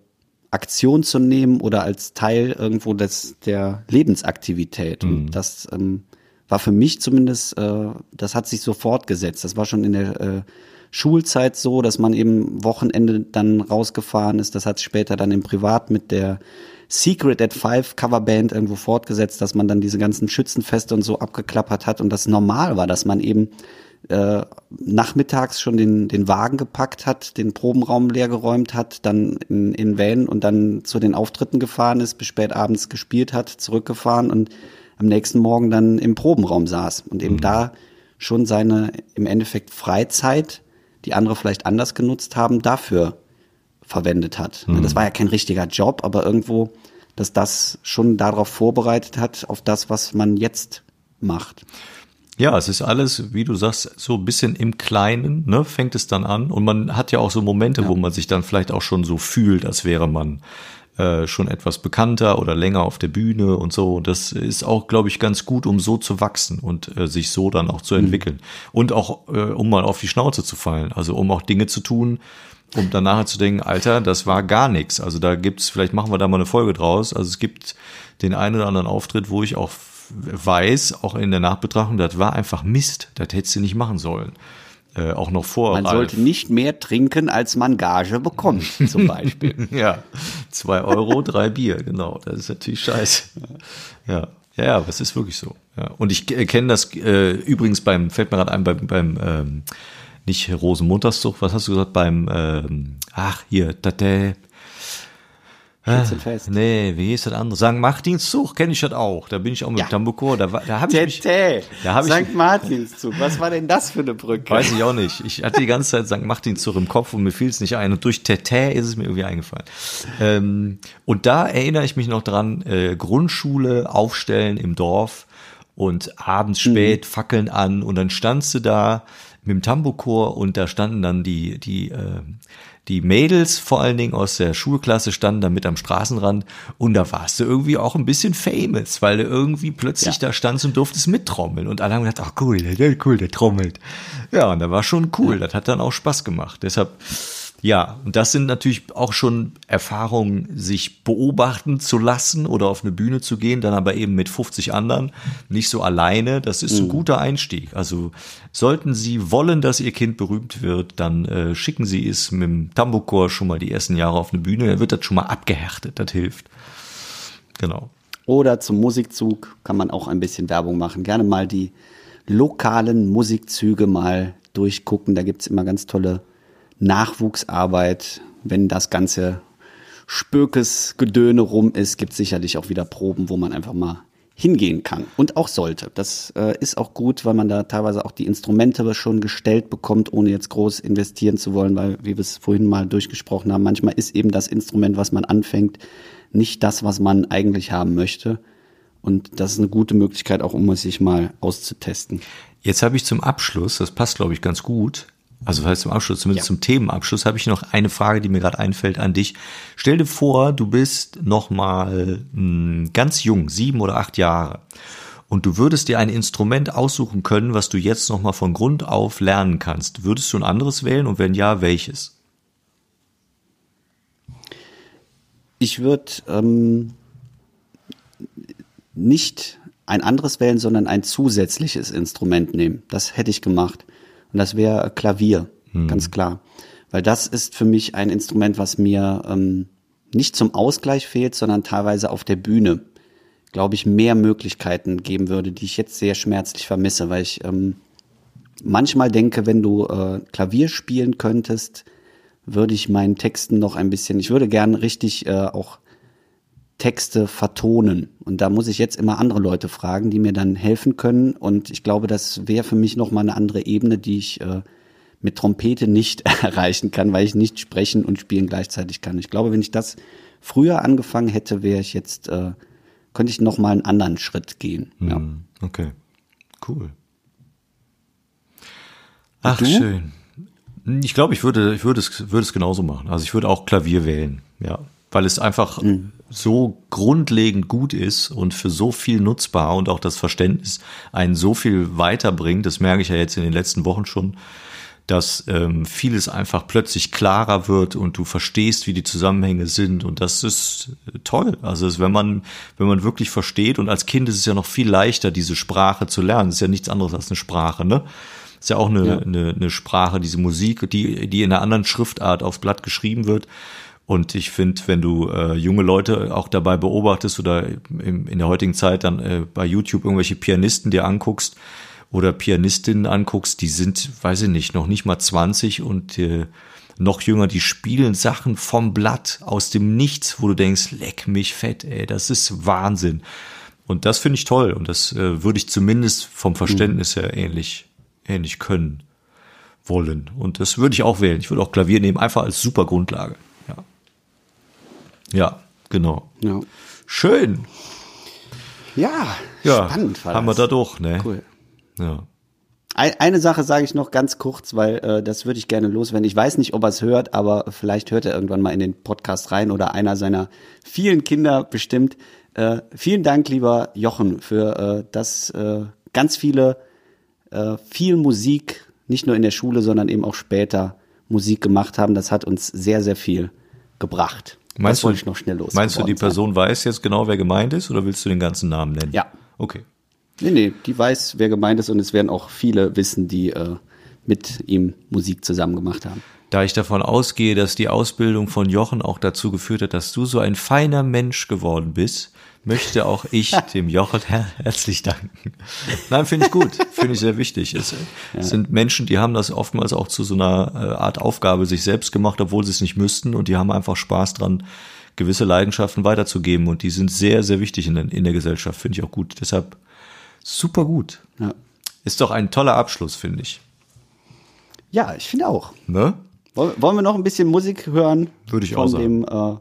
Aktion zu nehmen oder als Teil irgendwo des, der Lebensaktivität. Mhm. Und das ähm, war für mich zumindest, äh, das hat sich so fortgesetzt. Das war schon in der äh, Schulzeit so, dass man eben Wochenende dann rausgefahren ist. Das hat später dann im Privat mit der Secret at Five Coverband irgendwo fortgesetzt, dass man dann diese ganzen Schützenfeste und so abgeklappert hat und das normal war, dass man eben äh, nachmittags schon den, den Wagen gepackt hat, den Probenraum leergeräumt hat, dann in, in Van und dann zu den Auftritten gefahren ist, bis spät abends gespielt hat, zurückgefahren und am nächsten Morgen dann im Probenraum saß und eben mhm. da schon seine im Endeffekt Freizeit, die andere vielleicht anders genutzt haben, dafür verwendet hat. Mhm. Das war ja kein richtiger Job, aber irgendwo, dass das schon darauf vorbereitet hat, auf das, was man jetzt macht. Ja, es ist alles, wie du sagst, so ein bisschen im Kleinen, ne, fängt es dann an. Und man hat ja auch so Momente, ja. wo man sich dann vielleicht auch schon so fühlt, als wäre man äh, schon etwas bekannter oder länger auf der Bühne und so. Das ist auch, glaube ich, ganz gut, um so zu wachsen und äh, sich so dann auch zu mhm. entwickeln. Mhm. Und auch, äh, um mal auf die Schnauze zu fallen. Also um auch Dinge zu tun, um dann nachher zu denken, Alter, das war gar nichts. Also da gibt's, vielleicht machen wir da mal eine Folge draus. Also es gibt den einen oder anderen Auftritt, wo ich auch weiß, auch in der Nachbetrachtung, das war einfach Mist. Das hättest du nicht machen sollen. Äh, auch noch vor. Man Ralf. sollte nicht mehr trinken, als man Gage bekommt, zum Beispiel. ja, zwei Euro, drei Bier, genau. Das ist natürlich scheiße. Ja, ja, ja, das ist wirklich so. Ja. Und ich kenne das äh, übrigens beim, fällt mir gerade ein, beim, beim ähm, nicht Rosenmontagszug, was hast du gesagt, beim, ähm, ach, hier, Tate. Ah, nee, wie hieß das andere? St. Martinszug kenne ich das auch. Da bin ich auch mit ja. Tambuko. Da, da habe ich mich, da hab St. Martinszug. Was war denn das für eine Brücke? Weiß ich auch nicht. Ich hatte die ganze Zeit St. Martinszug im Kopf und mir fiel es nicht ein. Und durch Tete ist es mir irgendwie eingefallen. Ähm, und da erinnere ich mich noch dran, äh, Grundschule aufstellen im Dorf und abends mhm. spät mhm. Fackeln an und dann standst du da mit dem Tambourchor und da standen dann die, die, äh, die Mädels vor allen Dingen aus der Schulklasse standen da mit am Straßenrand und da warst du irgendwie auch ein bisschen famous, weil du irgendwie plötzlich ja. da standst und durftest mittrommeln und alle haben gedacht, ach cool, der, cool, der trommelt. Ja, und da war schon cool, das hat dann auch Spaß gemacht. Deshalb ja, und das sind natürlich auch schon Erfahrungen, sich beobachten zu lassen oder auf eine Bühne zu gehen, dann aber eben mit 50 anderen, nicht so alleine. Das ist ein mhm. guter Einstieg. Also sollten Sie wollen, dass Ihr Kind berühmt wird, dann äh, schicken Sie es mit dem Tambourchor schon mal die ersten Jahre auf eine Bühne. Dann wird das schon mal abgehärtet. Das hilft. Genau. Oder zum Musikzug kann man auch ein bisschen Werbung machen. Gerne mal die lokalen Musikzüge mal durchgucken. Da gibt's immer ganz tolle Nachwuchsarbeit, wenn das ganze Spökes Gedöne rum ist, gibt sicherlich auch wieder Proben, wo man einfach mal hingehen kann und auch sollte. Das äh, ist auch gut, weil man da teilweise auch die Instrumente schon gestellt bekommt, ohne jetzt groß investieren zu wollen, weil, wie wir es vorhin mal durchgesprochen haben, manchmal ist eben das Instrument, was man anfängt, nicht das, was man eigentlich haben möchte. Und das ist eine gute Möglichkeit, auch um es sich mal auszutesten. Jetzt habe ich zum Abschluss, das passt glaube ich ganz gut, also heißt zum Abschluss, zumindest ja. zum Themenabschluss, habe ich noch eine Frage, die mir gerade einfällt an dich. Stell dir vor, du bist noch mal mh, hm, ganz jung, sieben oder acht Jahre, und du würdest dir ein Instrument aussuchen können, was du jetzt noch mal von Grund auf lernen kannst. Würdest du ein anderes wählen und wenn ja, welches? Ich würde ähm, nicht ein anderes wählen, sondern ein zusätzliches Instrument nehmen. Das hätte ich gemacht. Und das wäre Klavier, hm. ganz klar. Weil das ist für mich ein Instrument, was mir ähm, nicht zum Ausgleich fehlt, sondern teilweise auf der Bühne, glaube ich, mehr Möglichkeiten geben würde, die ich jetzt sehr schmerzlich vermisse, weil ich ähm, manchmal denke, wenn du äh, Klavier spielen könntest, würde ich meinen Texten noch ein bisschen, ich würde gern richtig äh, auch Texte vertonen. Und da muss ich jetzt immer andere Leute fragen, die mir dann helfen können. Und ich glaube, das wäre für mich nochmal eine andere Ebene, die ich äh, mit Trompete nicht erreichen kann, weil ich nicht sprechen und spielen gleichzeitig kann. Ich glaube, wenn ich das früher angefangen hätte, wäre ich jetzt, äh, könnte ich nochmal einen anderen Schritt gehen. Ja. Hm, okay, cool. Ach, schön. Ich glaube, ich würde, ich würde es, würde es genauso machen. Also ich würde auch Klavier wählen, ja weil es einfach mhm. So grundlegend gut ist und für so viel nutzbar und auch das Verständnis einen so viel weiterbringt. Das merke ich ja jetzt in den letzten Wochen schon, dass ähm, vieles einfach plötzlich klarer wird und du verstehst, wie die Zusammenhänge sind und das ist toll. Also ist, wenn man wenn man wirklich versteht und als Kind ist es ja noch viel leichter, diese Sprache zu lernen. Das ist ja nichts anderes als eine Sprache, ne? ist ja auch eine, ja. eine, eine Sprache, diese Musik, die, die in einer anderen Schriftart aufs Blatt geschrieben wird. Und ich finde, wenn du äh, junge Leute auch dabei beobachtest oder im, in der heutigen Zeit dann äh, bei YouTube irgendwelche Pianisten dir anguckst oder Pianistinnen anguckst, die sind, weiß ich nicht, noch nicht mal 20 und äh, noch jünger, die spielen Sachen vom Blatt aus dem Nichts, wo du denkst, leck mich fett, ey, das ist Wahnsinn. Und das finde ich toll und das äh, würde ich zumindest vom Verständnis her ähnlich, ähnlich können wollen. Und das würde ich auch wählen. Ich würde auch Klavier nehmen, einfach als super Grundlage. Ja, genau. Ja. Schön. Ja, ja spannend war Haben das. wir da doch, ne? Cool. Ja. Eine Sache sage ich noch ganz kurz, weil äh, das würde ich gerne loswerden. Ich weiß nicht, ob er es hört, aber vielleicht hört er irgendwann mal in den Podcast rein oder einer seiner vielen Kinder bestimmt. Äh, vielen Dank, lieber Jochen, für äh, das äh, ganz viele, äh, viel Musik, nicht nur in der Schule, sondern eben auch später Musik gemacht haben. Das hat uns sehr, sehr viel gebracht. Meinst das wollte ich noch schnell los. Meinst du, die Person sein. weiß jetzt genau, wer gemeint ist, oder willst du den ganzen Namen nennen? Ja. Okay. Nee, nee, die weiß, wer gemeint ist und es werden auch viele wissen, die äh, mit ihm Musik zusammen gemacht haben. Da ich davon ausgehe, dass die Ausbildung von Jochen auch dazu geführt hat, dass du so ein feiner Mensch geworden bist, möchte auch ich dem Jochen her herzlich danken. Nein, finde ich gut, finde ich sehr wichtig. Es ja. sind Menschen, die haben das oftmals auch zu so einer äh, Art Aufgabe sich selbst gemacht, obwohl sie es nicht müssten und die haben einfach Spaß dran, gewisse Leidenschaften weiterzugeben und die sind sehr, sehr wichtig in, in der Gesellschaft, finde ich auch gut. Deshalb super gut. Ja. Ist doch ein toller Abschluss, finde ich. Ja, ich finde auch. Ne? Wollen wir noch ein bisschen Musik hören? Würde ich auch sagen. Dem, äh,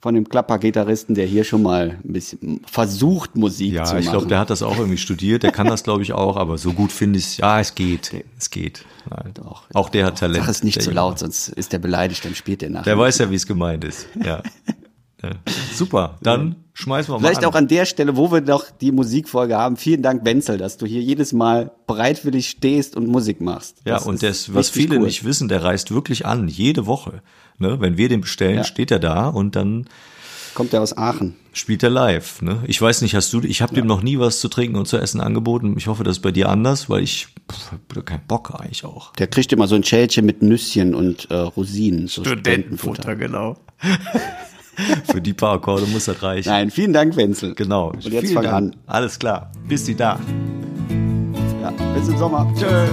von dem Klapper-Gitarristen, der hier schon mal ein bisschen versucht, Musik ja, zu machen. Ja, ich glaube, der hat das auch irgendwie studiert. Der kann das, glaube ich, auch. Aber so gut finde ich es. Ja, es geht. Es geht. Nein. Doch, auch der hat Talent. Sag es nicht zu so laut, sonst ist der beleidigt, dann spielt der nachher. Der weiß ja, wie es gemeint ist. Ja. ja. Super. Dann schmeißen wir mal Vielleicht auch an der Stelle, wo wir noch die Musikfolge haben. Vielen Dank, Wenzel, dass du hier jedes Mal bereitwillig stehst und Musik machst. Ja, das und das, was viele cool. nicht wissen, der reist wirklich an, jede Woche. Ne? Wenn wir den bestellen, ja. steht er da und dann kommt er aus Aachen. Spielt er live. Ne? Ich weiß nicht, hast du, ich habe ja. dem noch nie was zu trinken und zu essen angeboten. Ich hoffe, das ist bei dir anders, weil ich habe keinen Bock eigentlich auch. Der kriegt immer so ein Schälchen mit Nüsschen und äh, Rosinen. So Studentenfutter, genau. Für die paar Akkorde muss das reichen. Nein, vielen Dank, Wenzel. Genau. Und jetzt fang an. Alles klar. Bis die da. Ja, bis im Sommer. Tschö.